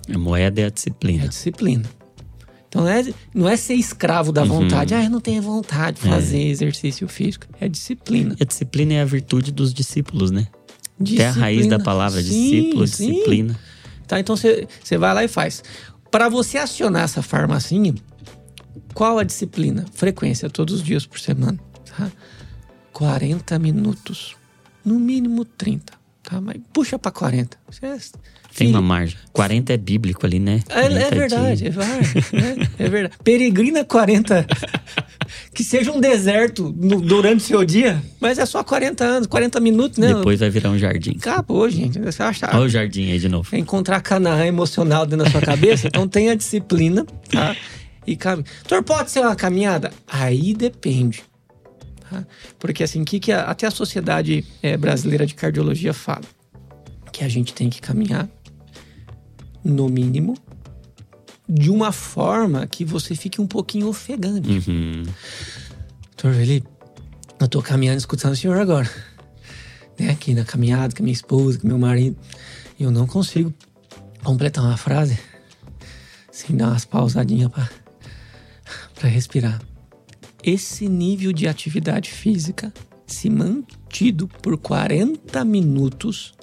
Speaker 1: A moeda é a disciplina.
Speaker 2: É a disciplina. Então não é, não é ser escravo da uhum. vontade. Ah, eu não tenho vontade de fazer é. exercício físico. É disciplina.
Speaker 1: E a disciplina é a virtude dos discípulos, né? Disciplina. Até a raiz da palavra, sim, discípulo, sim. disciplina.
Speaker 2: Tá, então você vai lá e faz. Para você acionar essa farmacinha, qual a disciplina? Frequência, todos os dias por semana. Tá? 40 minutos. No mínimo 30. Tá? Mas puxa para 40. Você
Speaker 1: tem uma margem. 40 é bíblico ali, né?
Speaker 2: É, é verdade, é, é, é, verdade. [LAUGHS] Peregrina 40. Que seja um deserto no, durante o seu dia, mas é só 40 anos, 40 minutos, né?
Speaker 1: Depois vai virar um jardim.
Speaker 2: Acabou, gente. Você achar.
Speaker 1: Olha o jardim aí de novo.
Speaker 2: É encontrar Canaã emocional dentro da sua cabeça, então tenha disciplina, tá? E caminha. Doutor, pode ser uma caminhada? Aí depende. Tá? Porque assim, que, que a, até a Sociedade é, Brasileira de Cardiologia fala? Que a gente tem que caminhar no mínimo, de uma forma que você fique um pouquinho ofegante.
Speaker 1: Uhum.
Speaker 2: Doutor Felipe, eu tô caminhando escutando o senhor agora. Né? Aqui na caminhada com minha esposa, com meu marido. E eu não consigo completar uma frase sem dar umas pausadinhas para respirar. Esse nível de atividade física, se mantido por 40 minutos,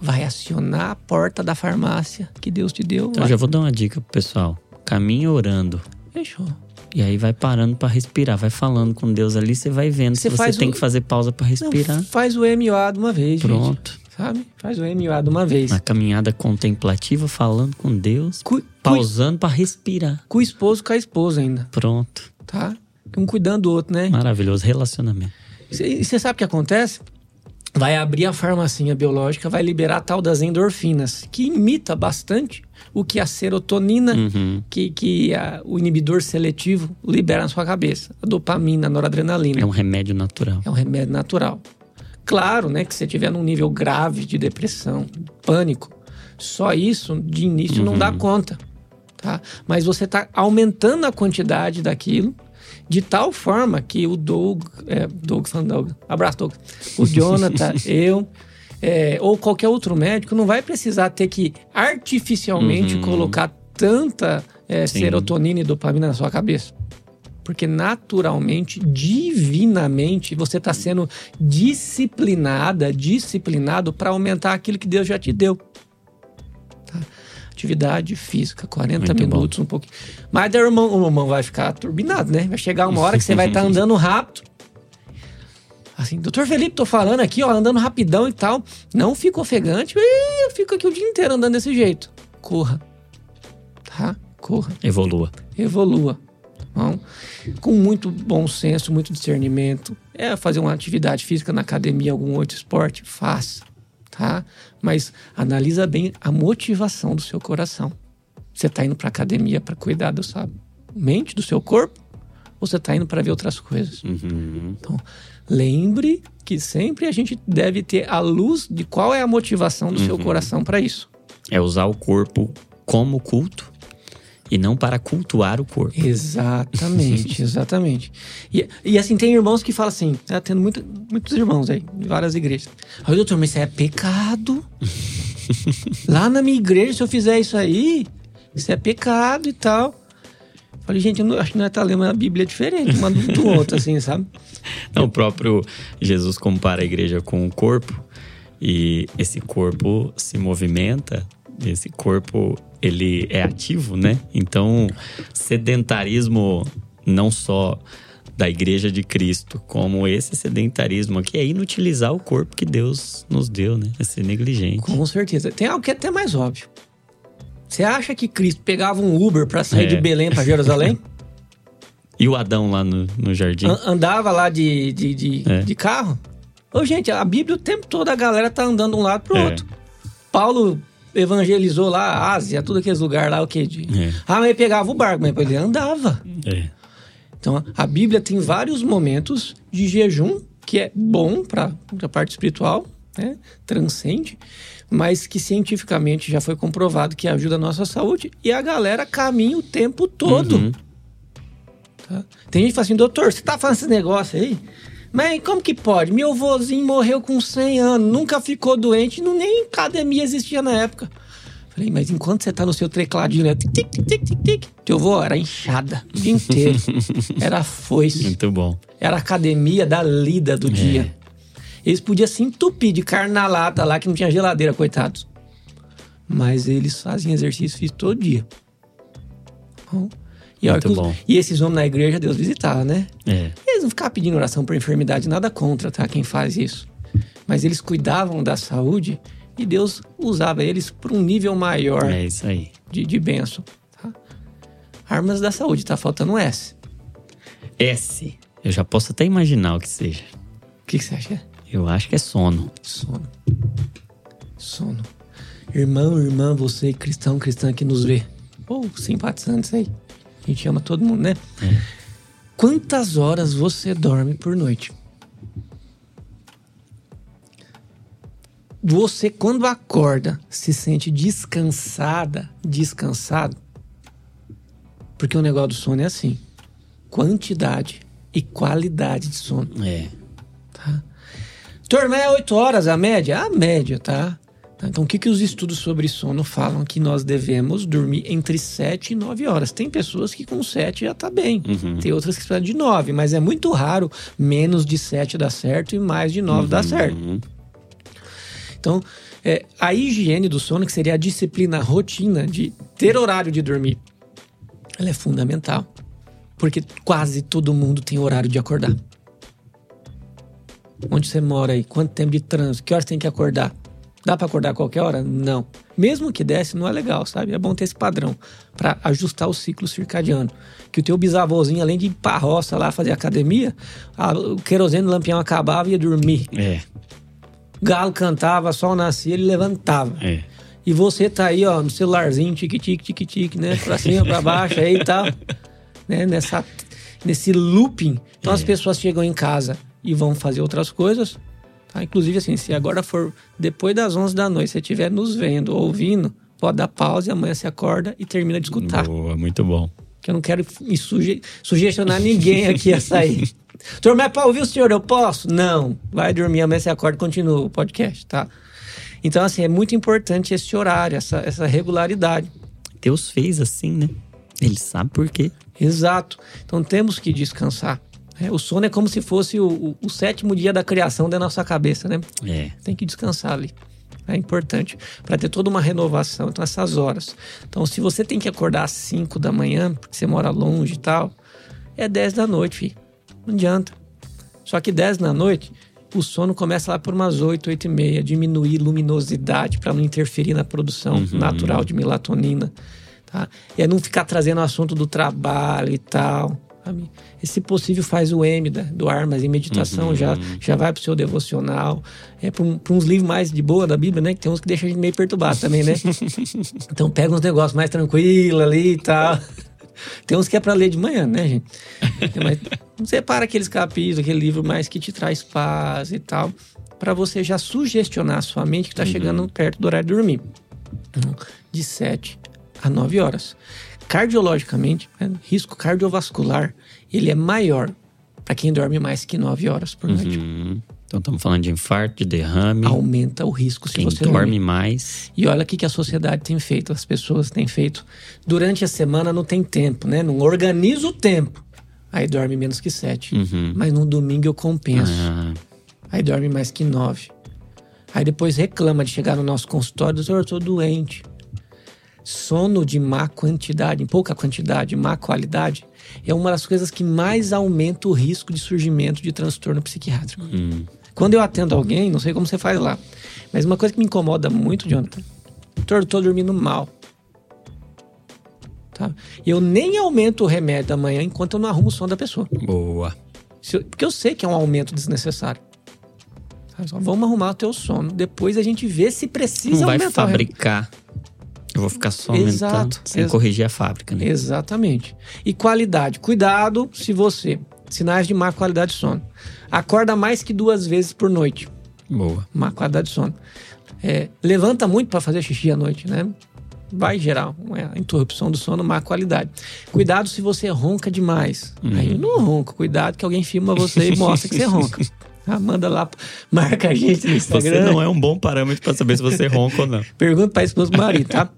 Speaker 2: vai acionar a porta da farmácia que Deus te deu.
Speaker 1: Então, vai. já vou dar uma dica pro pessoal. Caminhe orando.
Speaker 2: Fechou.
Speaker 1: E aí vai parando para respirar, vai falando com Deus ali, você vai vendo você se você tem o... que fazer pausa para respirar. Não,
Speaker 2: faz o MOA de uma vez,
Speaker 1: Pronto.
Speaker 2: Gente, sabe? Faz o MOA de uma vez.
Speaker 1: Uma caminhada contemplativa, falando com Deus, cu... pausando para respirar.
Speaker 2: Com o esposo, com a esposa ainda.
Speaker 1: Pronto.
Speaker 2: Tá? Um cuidando do outro, né?
Speaker 1: Maravilhoso, relacionamento.
Speaker 2: E você sabe o que acontece? Vai abrir a farmacinha biológica, vai liberar a tal das endorfinas, que imita bastante o que a serotonina,
Speaker 1: uhum.
Speaker 2: que, que a, o inibidor seletivo libera na sua cabeça. A dopamina, a noradrenalina.
Speaker 1: É um remédio natural.
Speaker 2: É um remédio natural. Claro, né, que se tiver num nível grave de depressão, pânico, só isso de início uhum. não dá uhum. conta, tá? Mas você está aumentando a quantidade daquilo De tal forma que o Doug, é, Doug, Doug abraço Doug, o Jonathan, [LAUGHS] eu, é, ou qualquer outro médico não vai precisar ter que artificialmente uhum. colocar tanta é, serotonina e dopamina na sua cabeça. Porque naturalmente, divinamente, você está sendo disciplinada, disciplinado para aumentar aquilo que Deus já te deu. Atividade física, 40 Muito minutos, bom. um pouquinho. Mas daí o irmão, o irmão vai ficar turbinado, né? Vai chegar uma hora que você vai estar tá [LAUGHS] andando rápido. Assim, doutor Felipe, tô falando aqui, ó, andando rapidão e tal. Não fica ofegante. Eu fico aqui o dia inteiro andando desse jeito. Corra. Tá? Corra.
Speaker 1: Evolua.
Speaker 2: Evolua. Bom, com muito bom senso, muito discernimento. É fazer uma atividade física na academia, algum outro esporte? Faça. Tá? Mas analisa bem a motivação do seu coração. Você está indo para academia para cuidar da sua mente, do seu corpo? Ou você está indo para ver outras coisas?
Speaker 1: Uhum.
Speaker 2: Então, lembre que sempre a gente deve ter a luz de qual é a motivação do uhum. seu coração para isso.
Speaker 1: É usar o corpo como culto e não para cultuar o corpo.
Speaker 2: Exatamente, [LAUGHS] exatamente. E, e assim, tem irmãos que falam assim, tá tendo muito, muitos irmãos aí, de várias igrejas. Aí, doutor, mas isso é pecado. [LAUGHS] Lá na minha igreja, se eu fizer isso aí, isso é pecado e tal. Falei, gente, eu não, acho que nós tá lendo a Bíblia diferente, uma do outro, assim, sabe? [LAUGHS]
Speaker 1: Não, o próprio Jesus compara a igreja com o corpo. E esse corpo se movimenta esse corpo ele é ativo, né? Então, sedentarismo não só da Igreja de Cristo, como esse sedentarismo aqui é inutilizar o corpo que Deus nos deu, né? É ser negligente.
Speaker 2: Com certeza. Tem algo que é até mais óbvio. Você acha que Cristo pegava um Uber para sair é. de Belém para Jerusalém? [LAUGHS]
Speaker 1: e o Adão lá no, no jardim?
Speaker 2: Andava lá de, de, de, é. de carro? Ô, gente, a Bíblia o tempo todo a galera tá andando de um lado pro é. outro. Paulo evangelizou lá a Ásia, tudo aqueles lugares lá, o quê? De... É. Ah, mas ele pegava o barco, mas ele andava.
Speaker 1: É.
Speaker 2: Então, a Bíblia tem vários momentos de jejum, que é bom para a parte espiritual, né? transcende, mas que cientificamente já foi comprovado que ajuda a nossa saúde. E a galera caminha o tempo todo. Uhum. Tá? Tem gente que fala assim, doutor, você tá falando esse negócio aí? Mas como que pode? Meu vozinho morreu com 100 anos, nunca ficou doente, não, nem academia existia na época. Falei, mas enquanto você tá no seu tecladinho, né? Tic, tic, tic, tic, tic, teu vô era inchada o dia inteiro. [LAUGHS] Era foice.
Speaker 1: Muito bom.
Speaker 2: Era a academia da lida do é. dia. Eles podiam se entupir de carne na lata lá, que não tinha geladeira, coitados. Mas eles faziam exercício físico todo dia. Bom, e, Muito bom. e esses homens na igreja, Deus visitava, né?
Speaker 1: É.
Speaker 2: Eles não ficavam pedindo oração por enfermidade, nada contra, tá? Quem faz isso. Mas eles cuidavam da saúde e Deus usava eles para um nível maior.
Speaker 1: É isso aí.
Speaker 2: De, de benção. Tá? Armas da saúde, tá faltando um S.
Speaker 1: S. Eu já posso até imaginar o que seja.
Speaker 2: O que, que você acha?
Speaker 1: Eu acho que é sono.
Speaker 2: Sono. Sono. Irmão, irmã, você cristão, cristã que nos vê. Ou oh, simpatizantes aí. A gente ama todo mundo, né?
Speaker 1: É.
Speaker 2: Quantas horas você dorme por noite? Você, quando acorda, se sente descansada, descansado? Porque o negócio do sono é assim: quantidade e qualidade de sono.
Speaker 1: É.
Speaker 2: Tá? Dormir é 8 horas a média? A média, tá? Tá? Então, o que, que os estudos sobre sono falam? Que nós devemos dormir entre 7 e 9 horas. Tem pessoas que com 7 já tá bem.
Speaker 1: Uhum.
Speaker 2: Tem outras que precisam de 9, mas é muito raro menos de 7 dar certo e mais de 9 uhum. dar certo. Então, é, a higiene do sono, que seria a disciplina, a rotina de ter horário de dormir, ela é fundamental. Porque quase todo mundo tem horário de acordar. Onde você mora aí? Quanto tempo de trânsito? Que horas tem que acordar? Dá para acordar a qualquer hora? Não. Mesmo que desse, não é legal, sabe? É bom ter esse padrão para ajustar o ciclo circadiano. Que o teu bisavôzinho, além de ir pra roça lá fazer academia, a, o querosene do lampião acabava e ia dormir.
Speaker 1: É.
Speaker 2: Galo cantava, sol nascia, ele levantava.
Speaker 1: É.
Speaker 2: E você tá aí, ó, no celularzinho, tique-tique, tique-tique, né? Pra cima, pra baixo aí e tal. Né? Nessa, nesse looping. Então é. as pessoas chegam em casa e vão fazer outras coisas Tá? Inclusive, assim, se agora for depois das 11 da noite, você estiver nos vendo, ouvindo, pode dar pausa e amanhã você acorda e termina de escutar.
Speaker 1: Boa, muito bom.
Speaker 2: Que eu não quero me suge sugestionar ninguém aqui a sair. [LAUGHS] Doutor, mas para ouvir o senhor, eu posso? Não. Vai dormir, amanhã você acorda e continua o podcast, tá? Então, assim, é muito importante esse horário, essa, essa regularidade.
Speaker 1: Deus fez assim, né? Ele sabe por quê.
Speaker 2: Exato. Então temos que descansar. É, o sono é como se fosse o, o, o, sétimo dia da criação da nossa cabeça, né?
Speaker 1: É.
Speaker 2: Tem que descansar ali. É importante para ter toda uma renovação. Então, essas horas. Então, se você tem que acordar às 5 da manhã, porque você mora longe e tal, é 10 da noite, filho. Não adianta. Só que 10 da noite, o sono começa lá por umas 8, 8 e meia. Diminuir luminosidade para não interferir na produção uhum. natural de melatonina. Tá? E é não ficar trazendo o assunto do trabalho e tal. Sabe? E, se possível, faz o M da, do Armas em meditação, uhum. já, já vai pro seu devocional. É para um, uns livros mais de boa da Bíblia, né? Que tem uns que deixam a gente meio perturbado também, né? [LAUGHS] então pega uns negócios mais tranquilos ali e tal. Tem uns que é para ler de manhã, né, gente? Mas separa aqueles capítulos, aquele livro mais que te traz paz e tal, para você já sugestionar a sua mente que está uhum. chegando perto do horário de dormir. De 7 a 9 horas. Cardiologicamente, né, risco cardiovascular, ele é maior para quem dorme mais que 9 horas por noite.
Speaker 1: Uhum. Então estamos falando de infarto, de derrame.
Speaker 2: Aumenta o risco se
Speaker 1: Quem
Speaker 2: você
Speaker 1: dorme, dorme mais.
Speaker 2: E olha o que, que a sociedade tem feito, as pessoas têm feito. Durante a semana não tem tempo, né? Não organiza o tempo. Aí dorme menos que sete.
Speaker 1: Uhum.
Speaker 2: Mas no domingo eu compenso.
Speaker 1: Ah.
Speaker 2: Aí dorme mais que nove. Aí depois reclama de chegar no nosso consultório, doutor, eu tô doente. Sono de má quantidade, em pouca quantidade, má qualidade, é uma das coisas que mais aumenta o risco de surgimento de transtorno psiquiátrico.
Speaker 1: Hum.
Speaker 2: Quando eu atendo alguém, não sei como você faz lá, mas uma coisa que me incomoda muito, Jonathan, doutor, eu tô dormindo mal. Tá? Eu nem aumento o remédio da manhã enquanto eu não arrumo o sono da pessoa.
Speaker 1: Boa.
Speaker 2: Eu, porque eu sei que é um aumento desnecessário. Tá? Só vamos arrumar o teu sono. Depois a gente vê se precisa
Speaker 1: não vai
Speaker 2: aumentar
Speaker 1: fabricar. Eu vou ficar só aumentando Exato. sem Ex corrigir a fábrica, né?
Speaker 2: Exatamente. E qualidade. Cuidado se você... Sinais de má qualidade de sono. Acorda mais que duas vezes por noite.
Speaker 1: Boa.
Speaker 2: Má qualidade de sono. É, levanta muito para fazer xixi à noite, né? Vai gerar uma interrupção do sono, má qualidade. Cuidado se você ronca demais. Uhum. Aí não ronco. Cuidado que alguém filma você e mostra que você ronca. [LAUGHS] Ah, manda lá, marca a gente no Instagram.
Speaker 1: Você não é um bom parâmetro para saber se você ronca ou não.
Speaker 2: Pergunta para esposa do marido, tá?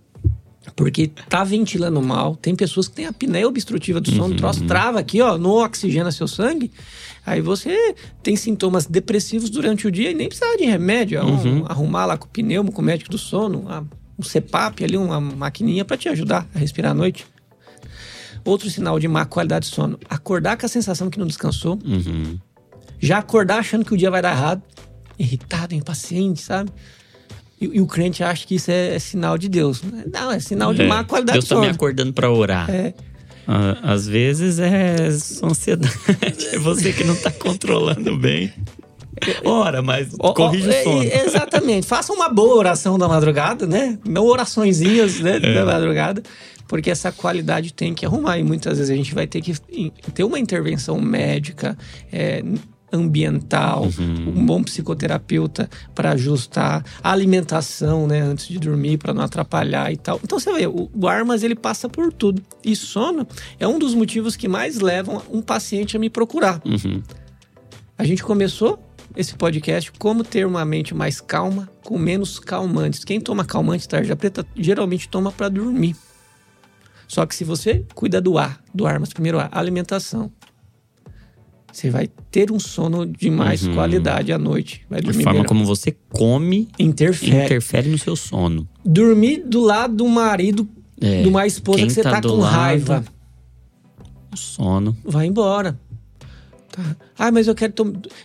Speaker 2: Porque tá ventilando mal. Tem pessoas que têm a apneia obstrutiva do sono, uhum. troço trava aqui, ó, não oxigena seu sangue. Aí você tem sintomas depressivos durante o dia e nem precisa de remédio. É um, uhum. Arrumar lá com o pneumo, com o médico do sono, um CPAP ali, uma maquininha para te ajudar a respirar à noite. Outro sinal de má qualidade de sono, acordar com a sensação que não descansou.
Speaker 1: Uhum.
Speaker 2: Já acordar achando que o dia vai dar errado. Irritado, impaciente, sabe? E, e, o crente acha que isso é, é, sinal de Deus. Não, é sinal de é, má qualidade
Speaker 1: Deus
Speaker 2: de sono.
Speaker 1: Deus tá me acordando para orar.
Speaker 2: É.
Speaker 1: Às vezes é ansiedade. [LAUGHS] é você que não está controlando bem. Ora, mas corrija o é, sono.
Speaker 2: Exatamente. Faça uma boa oração da madrugada, né? Não oraçõezinhas né, é. da madrugada. Porque essa qualidade tem que arrumar. E muitas vezes a gente vai ter que ter uma intervenção médica, é, ambiental, uhum. um bom psicoterapeuta para ajustar a alimentação, né, antes de dormir para não atrapalhar e tal. Então você vê, o, o Armas ele passa por tudo. E sono é um dos motivos que mais levam um paciente a me procurar.
Speaker 1: Uhum.
Speaker 2: A gente começou esse podcast como ter uma mente mais calma, com menos calmantes. Quem toma calmante tarja preta geralmente toma para dormir. Só que se você cuida do ar, do Armas, primeiro ar, alimentação, você vai ter um sono de mais uhum. qualidade à noite. Vai dormir
Speaker 1: a forma
Speaker 2: melhor.
Speaker 1: como você come
Speaker 2: interfere.
Speaker 1: interfere no seu sono.
Speaker 2: Dormir do lado do marido, é. de uma esposa que você tá, tá com lado, raiva.
Speaker 1: O sono.
Speaker 2: Vai embora. Tá. Ah, mas eu quero,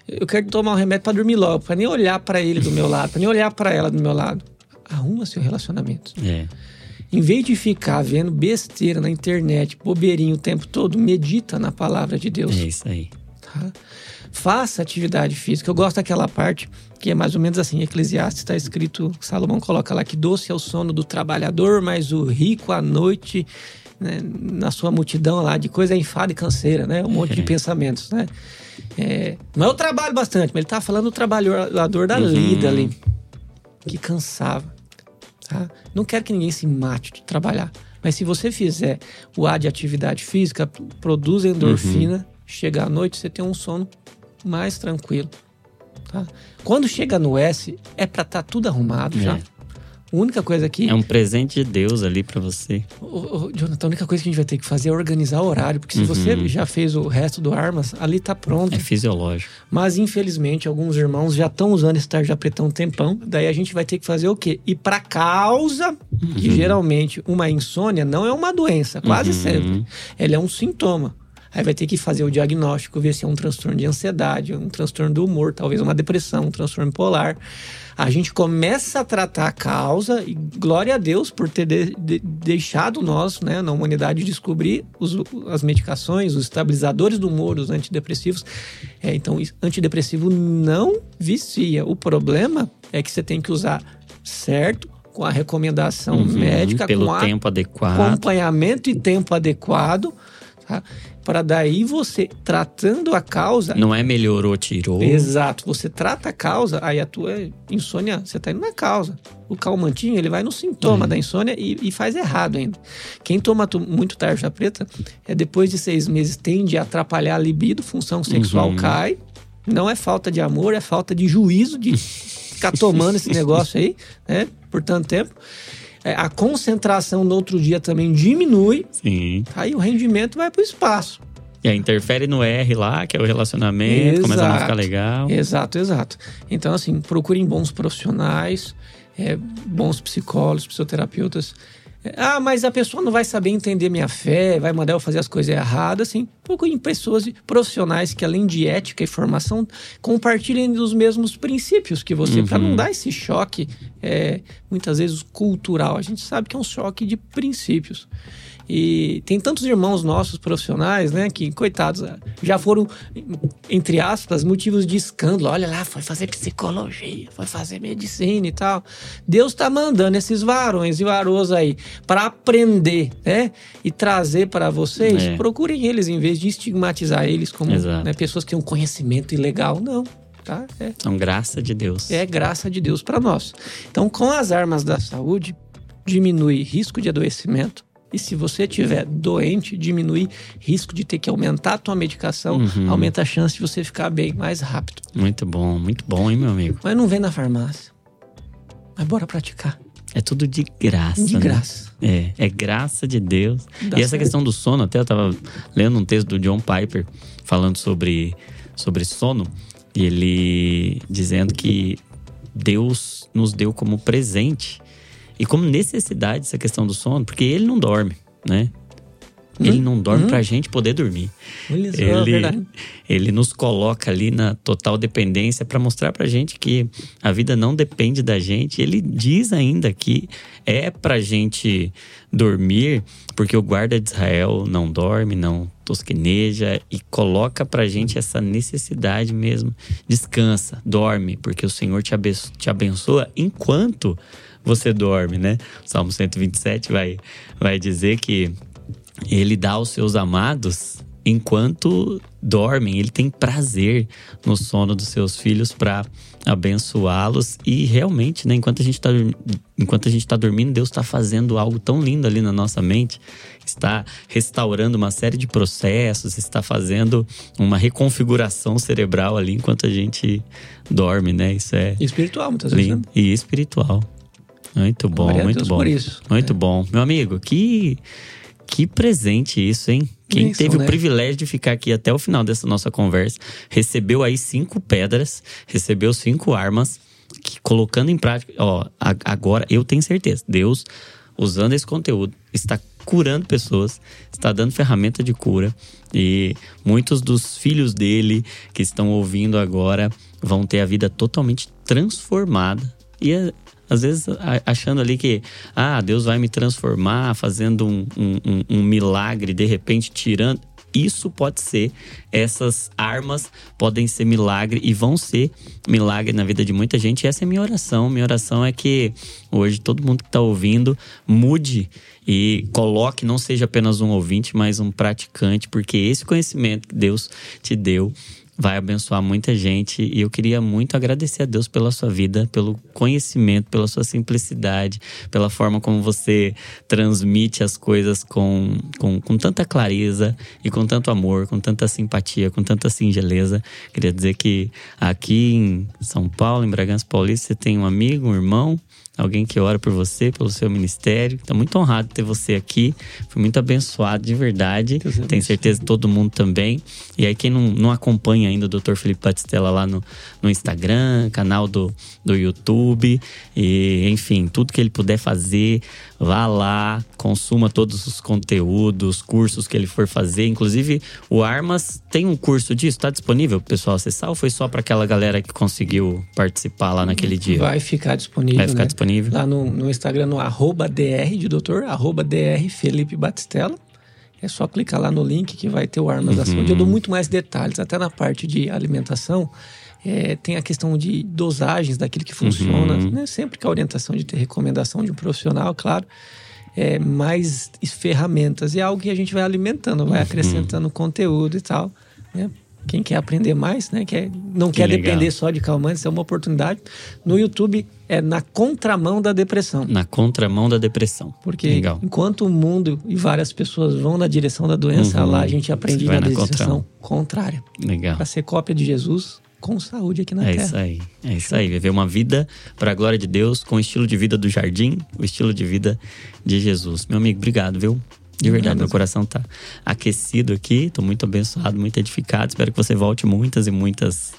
Speaker 2: eu quero tomar um remédio para dormir logo, para nem olhar para ele do meu lado, para nem olhar para ela do meu lado. Arruma seu relacionamento.
Speaker 1: É.
Speaker 2: Em vez de ficar vendo besteira na internet, bobeirinho o tempo todo, medita na palavra de Deus.
Speaker 1: É isso aí.
Speaker 2: Tá? Faça atividade física. Eu gosto daquela parte que é mais ou menos assim: Eclesiastes está escrito, Salomão coloca lá que doce é o sono do trabalhador, mas o rico à noite, né, na sua multidão lá de coisa é enfado e canseira, né? Um monte de é. pensamentos, né? É, não é o trabalho bastante, mas ele está falando do trabalhador da uhum. lida ali, que cansava. Tá? Não quero que ninguém se mate de trabalhar. Mas se você fizer o A de atividade física, produz endorfina, uhum. Chega à noite, você tem um sono mais tranquilo. Tá? Quando chega no S, é para estar tá tudo arrumado é. já. A única coisa aqui.
Speaker 1: É um presente de Deus ali para você.
Speaker 2: Ô, ô, Jonathan, a única coisa que a gente vai ter que fazer é organizar o horário, porque se uhum. você já fez o resto do Armas, ali tá pronto.
Speaker 1: É fisiológico.
Speaker 2: Mas infelizmente, alguns irmãos já estão usando esse tarja pretão um tempão. Daí a gente vai ter que fazer o quê? Ir pra causa, uhum. que geralmente uma insônia não é uma doença, quase uhum. sempre. Ela é um sintoma. Aí vai ter que fazer o diagnóstico, ver se é um transtorno de ansiedade, um transtorno do humor, talvez uma depressão, um transtorno polar. A gente começa a tratar a causa e glória a Deus por ter de, de, deixado nós, né, na humanidade, descobrir os, as medicações, os estabilizadores do humor, os antidepressivos. É, então, antidepressivo não vicia. O problema é que você tem que usar certo, com a recomendação uhum, médica,
Speaker 1: pelo
Speaker 2: com
Speaker 1: tempo adequado.
Speaker 2: acompanhamento e tempo adequado. Tá? Para daí você tratando a causa.
Speaker 1: Não é melhorou, tirou.
Speaker 2: Exato. Você trata a causa, aí a tua insônia, você tá indo na causa. O calmantinho, ele vai no sintoma é. da insônia e, e, faz errado ainda. Quem toma muito tarja preta, é depois de seis meses, tende a atrapalhar a libido, função sexual uhum. cai. Não é falta de amor, é falta de juízo de [LAUGHS] ficar tomando esse negócio aí, né? Por tanto tempo. É, a concentração no outro dia também diminui.
Speaker 1: Sim.
Speaker 2: Aí o rendimento vai para o espaço.
Speaker 1: E aí interfere no R lá, que é o relacionamento, exato, começa a não ficar legal.
Speaker 2: Exato, exato. Então, assim, procurem bons profissionais, é, bons psicólogos, psicoterapeutas ah, mas a pessoa não vai saber entender minha fé, vai mandar eu fazer as coisas erradas, assim. Procurem pessoas profissionais que, além de ética e formação, compartilhem dos mesmos princípios que você, uhum. para não dar esse choque, é, muitas vezes cultural. A gente sabe que é um choque de princípios. E tem tantos irmãos nossos profissionais, né, que, coitados, já foram, entre aspas, motivos de escândalo. Olha lá, foi fazer psicologia, foi fazer medicina e tal. Deus está mandando esses varões e varoas aí para aprender, né, e trazer para vocês. É. Procurem eles em vez de estigmatizar eles como né, pessoas que têm um conhecimento ilegal. Não. Tá?
Speaker 1: É. São graça de Deus.
Speaker 2: É graça de Deus para nós. Então, com as armas da saúde, diminui risco de adoecimento, e se você tiver doente, diminuir risco de ter que aumentar a tua medicação, uhum. aumenta a chance de você ficar bem mais rápido.
Speaker 1: Muito bom, muito bom, hein, meu amigo?
Speaker 2: Mas não vem na farmácia. Mas bora praticar.
Speaker 1: É tudo de graça.
Speaker 2: De
Speaker 1: né?
Speaker 2: graça.
Speaker 1: É, é graça de Deus. Dá e essa certo. questão do sono, até eu tava lendo um texto do John Piper falando sobre, sobre sono, e ele dizendo que Deus nos deu como presente e como necessidade essa questão do sono, porque ele não dorme, né? Hum? Ele não dorme hum? pra gente poder dormir.
Speaker 2: Olha só, é
Speaker 1: ele, ele nos coloca ali na total dependência para mostrar pra gente que a vida não depende da gente. Ele diz ainda que é pra gente dormir, porque o guarda de Israel não dorme, não tosqueneja e coloca pra gente essa necessidade mesmo. Descansa, dorme, porque o Senhor te abençoa enquanto você dorme, né? O Salmo 127 vai, vai dizer que ele dá aos seus amados enquanto dormem. Ele tem prazer no sono dos seus filhos para abençoá-los e realmente, né, enquanto a gente está enquanto a gente está dormindo, Deus está fazendo algo tão lindo ali na nossa mente, está restaurando uma série de processos, está fazendo uma reconfiguração cerebral ali enquanto a gente dorme, né? Isso é
Speaker 2: espiritual muitas vezes. Né?
Speaker 1: E espiritual. Muito bom, Glória muito bom. Muito é. bom. Meu amigo, que, que presente isso, hein? Quem isso, teve né? o privilégio de ficar aqui até o final dessa nossa conversa, recebeu aí cinco pedras, recebeu cinco armas, que colocando em prática, ó, agora eu tenho certeza, Deus usando esse conteúdo está curando pessoas, está dando ferramenta de cura e muitos dos filhos dele que estão ouvindo agora vão ter a vida totalmente transformada. E às vezes achando ali que, ah, Deus vai me transformar, fazendo um, um, um milagre, de repente tirando. Isso pode ser, essas armas podem ser milagre e vão ser milagre na vida de muita gente. Essa é minha oração. Minha oração é que hoje todo mundo que está ouvindo mude e coloque, não seja apenas um ouvinte, mas um praticante, porque esse conhecimento que Deus te deu vai abençoar muita gente e eu queria muito agradecer a Deus pela sua vida, pelo conhecimento, pela sua simplicidade, pela forma como você transmite as coisas com, com, com tanta clareza e com tanto amor, com tanta simpatia, com tanta singeleza. Queria dizer que aqui em São Paulo, em Bragança Paulista, você tem um amigo, um irmão alguém que ora por você, pelo seu ministério. Está muito honrado ter você aqui. Fui muito abençoado de verdade. Tenho certeza que todo mundo também. E aí, quem não, não acompanha ainda o Dr. Felipe Batistella lá no, no Instagram, canal do, do YouTube, e enfim, tudo que ele puder fazer, vá lá, consuma todos os conteúdos, cursos que ele for fazer. Inclusive, o Armas tem um curso disso, está disponível para o pessoal acessar ou foi só para aquela galera que conseguiu participar lá naquele dia?
Speaker 2: Vai ficar disponível.
Speaker 1: Vai ficar
Speaker 2: né?
Speaker 1: disponível.
Speaker 2: Lá no, no Instagram, no arroba DR de doutor, arroba DR Felipe Batistella. É só clicar lá no link que vai ter o Armas da Saúde. Eu dou muito mais detalhes, até na parte de alimentação. É, tem a questão de dosagens daquilo que funciona,
Speaker 1: Uhum.
Speaker 2: né? Sempre que a orientação de ter recomendação de um profissional, claro. É, mais ferramentas. E é algo que a gente vai alimentando,
Speaker 1: Uhum.
Speaker 2: vai acrescentando conteúdo e tal. Né? Quem quer aprender mais, né? Quer, não
Speaker 1: Que
Speaker 2: quer
Speaker 1: legal.
Speaker 2: depender só de calmantes, é uma oportunidade. No YouTube é na contramão da depressão.
Speaker 1: Na contramão da depressão.
Speaker 2: Porque
Speaker 1: Legal.
Speaker 2: enquanto o mundo e várias pessoas vão na direção da doença,
Speaker 1: Uhum.
Speaker 2: lá a gente aprende na
Speaker 1: na
Speaker 2: direção contrária.
Speaker 1: Legal.
Speaker 2: Para ser cópia de Jesus com saúde aqui na
Speaker 1: É
Speaker 2: Terra.
Speaker 1: isso aí, é isso aí. Viver uma vida para a glória de Deus, com o estilo de vida do jardim, o estilo de vida de Jesus. Meu amigo, obrigado, viu? De verdade, meu coração tá aquecido aqui, tô muito abençoado, muito edificado. Espero que você volte muitas e muitas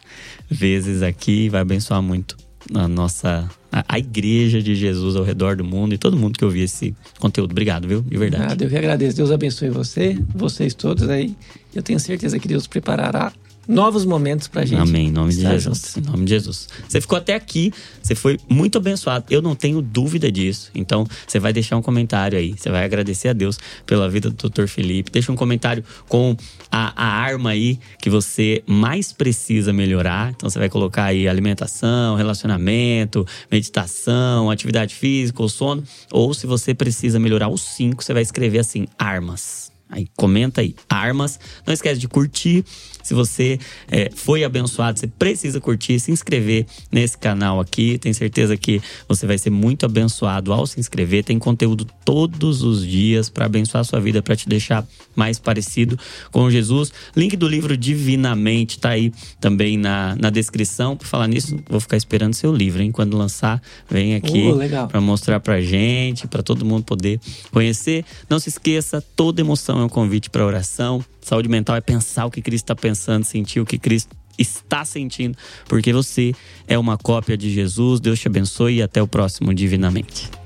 Speaker 1: vezes aqui, vai abençoar muito a nossa a, a igreja de Jesus ao redor do mundo e todo mundo que ouvir esse conteúdo. Obrigado, viu? De verdade.
Speaker 2: Nada, eu que agradeço. Deus abençoe você, vocês todos aí. Eu tenho certeza que Deus preparará novos momentos pra gente.
Speaker 1: Amém, em nome de Jesus.
Speaker 2: juntos.
Speaker 1: Em nome de Jesus. Você ficou até aqui, você foi muito abençoado. Eu não tenho dúvida disso. Então, você vai deixar um comentário aí. Você vai agradecer a Deus pela vida do Dr. Felipe. Deixa um comentário com a, a arma aí que você mais precisa melhorar. Então, você vai colocar aí alimentação, relacionamento, meditação, atividade física, o sono. Ou se você precisa melhorar os cinco, você vai escrever assim: armas. Aí comenta aí, armas. Não esquece de curtir. Se você é, foi abençoado, você precisa curtir, se inscrever nesse canal aqui. Tenho certeza que você vai ser muito abençoado ao se inscrever. Tem conteúdo todos os dias para abençoar a sua vida, para te deixar mais parecido com Jesus. Link do livro Divinamente tá aí também na, na descrição. Por falar nisso, vou ficar esperando seu livro, hein? Quando lançar, vem aqui
Speaker 2: legal.
Speaker 1: para mostrar pra gente, para todo mundo poder conhecer. Não se esqueça, toda emoção é um convite para oração. Saúde mental é pensar o que Cristo está pensando, sentir o que Cristo está sentindo, porque você é uma cópia de Jesus. Deus te abençoe e até o próximo Divinamente.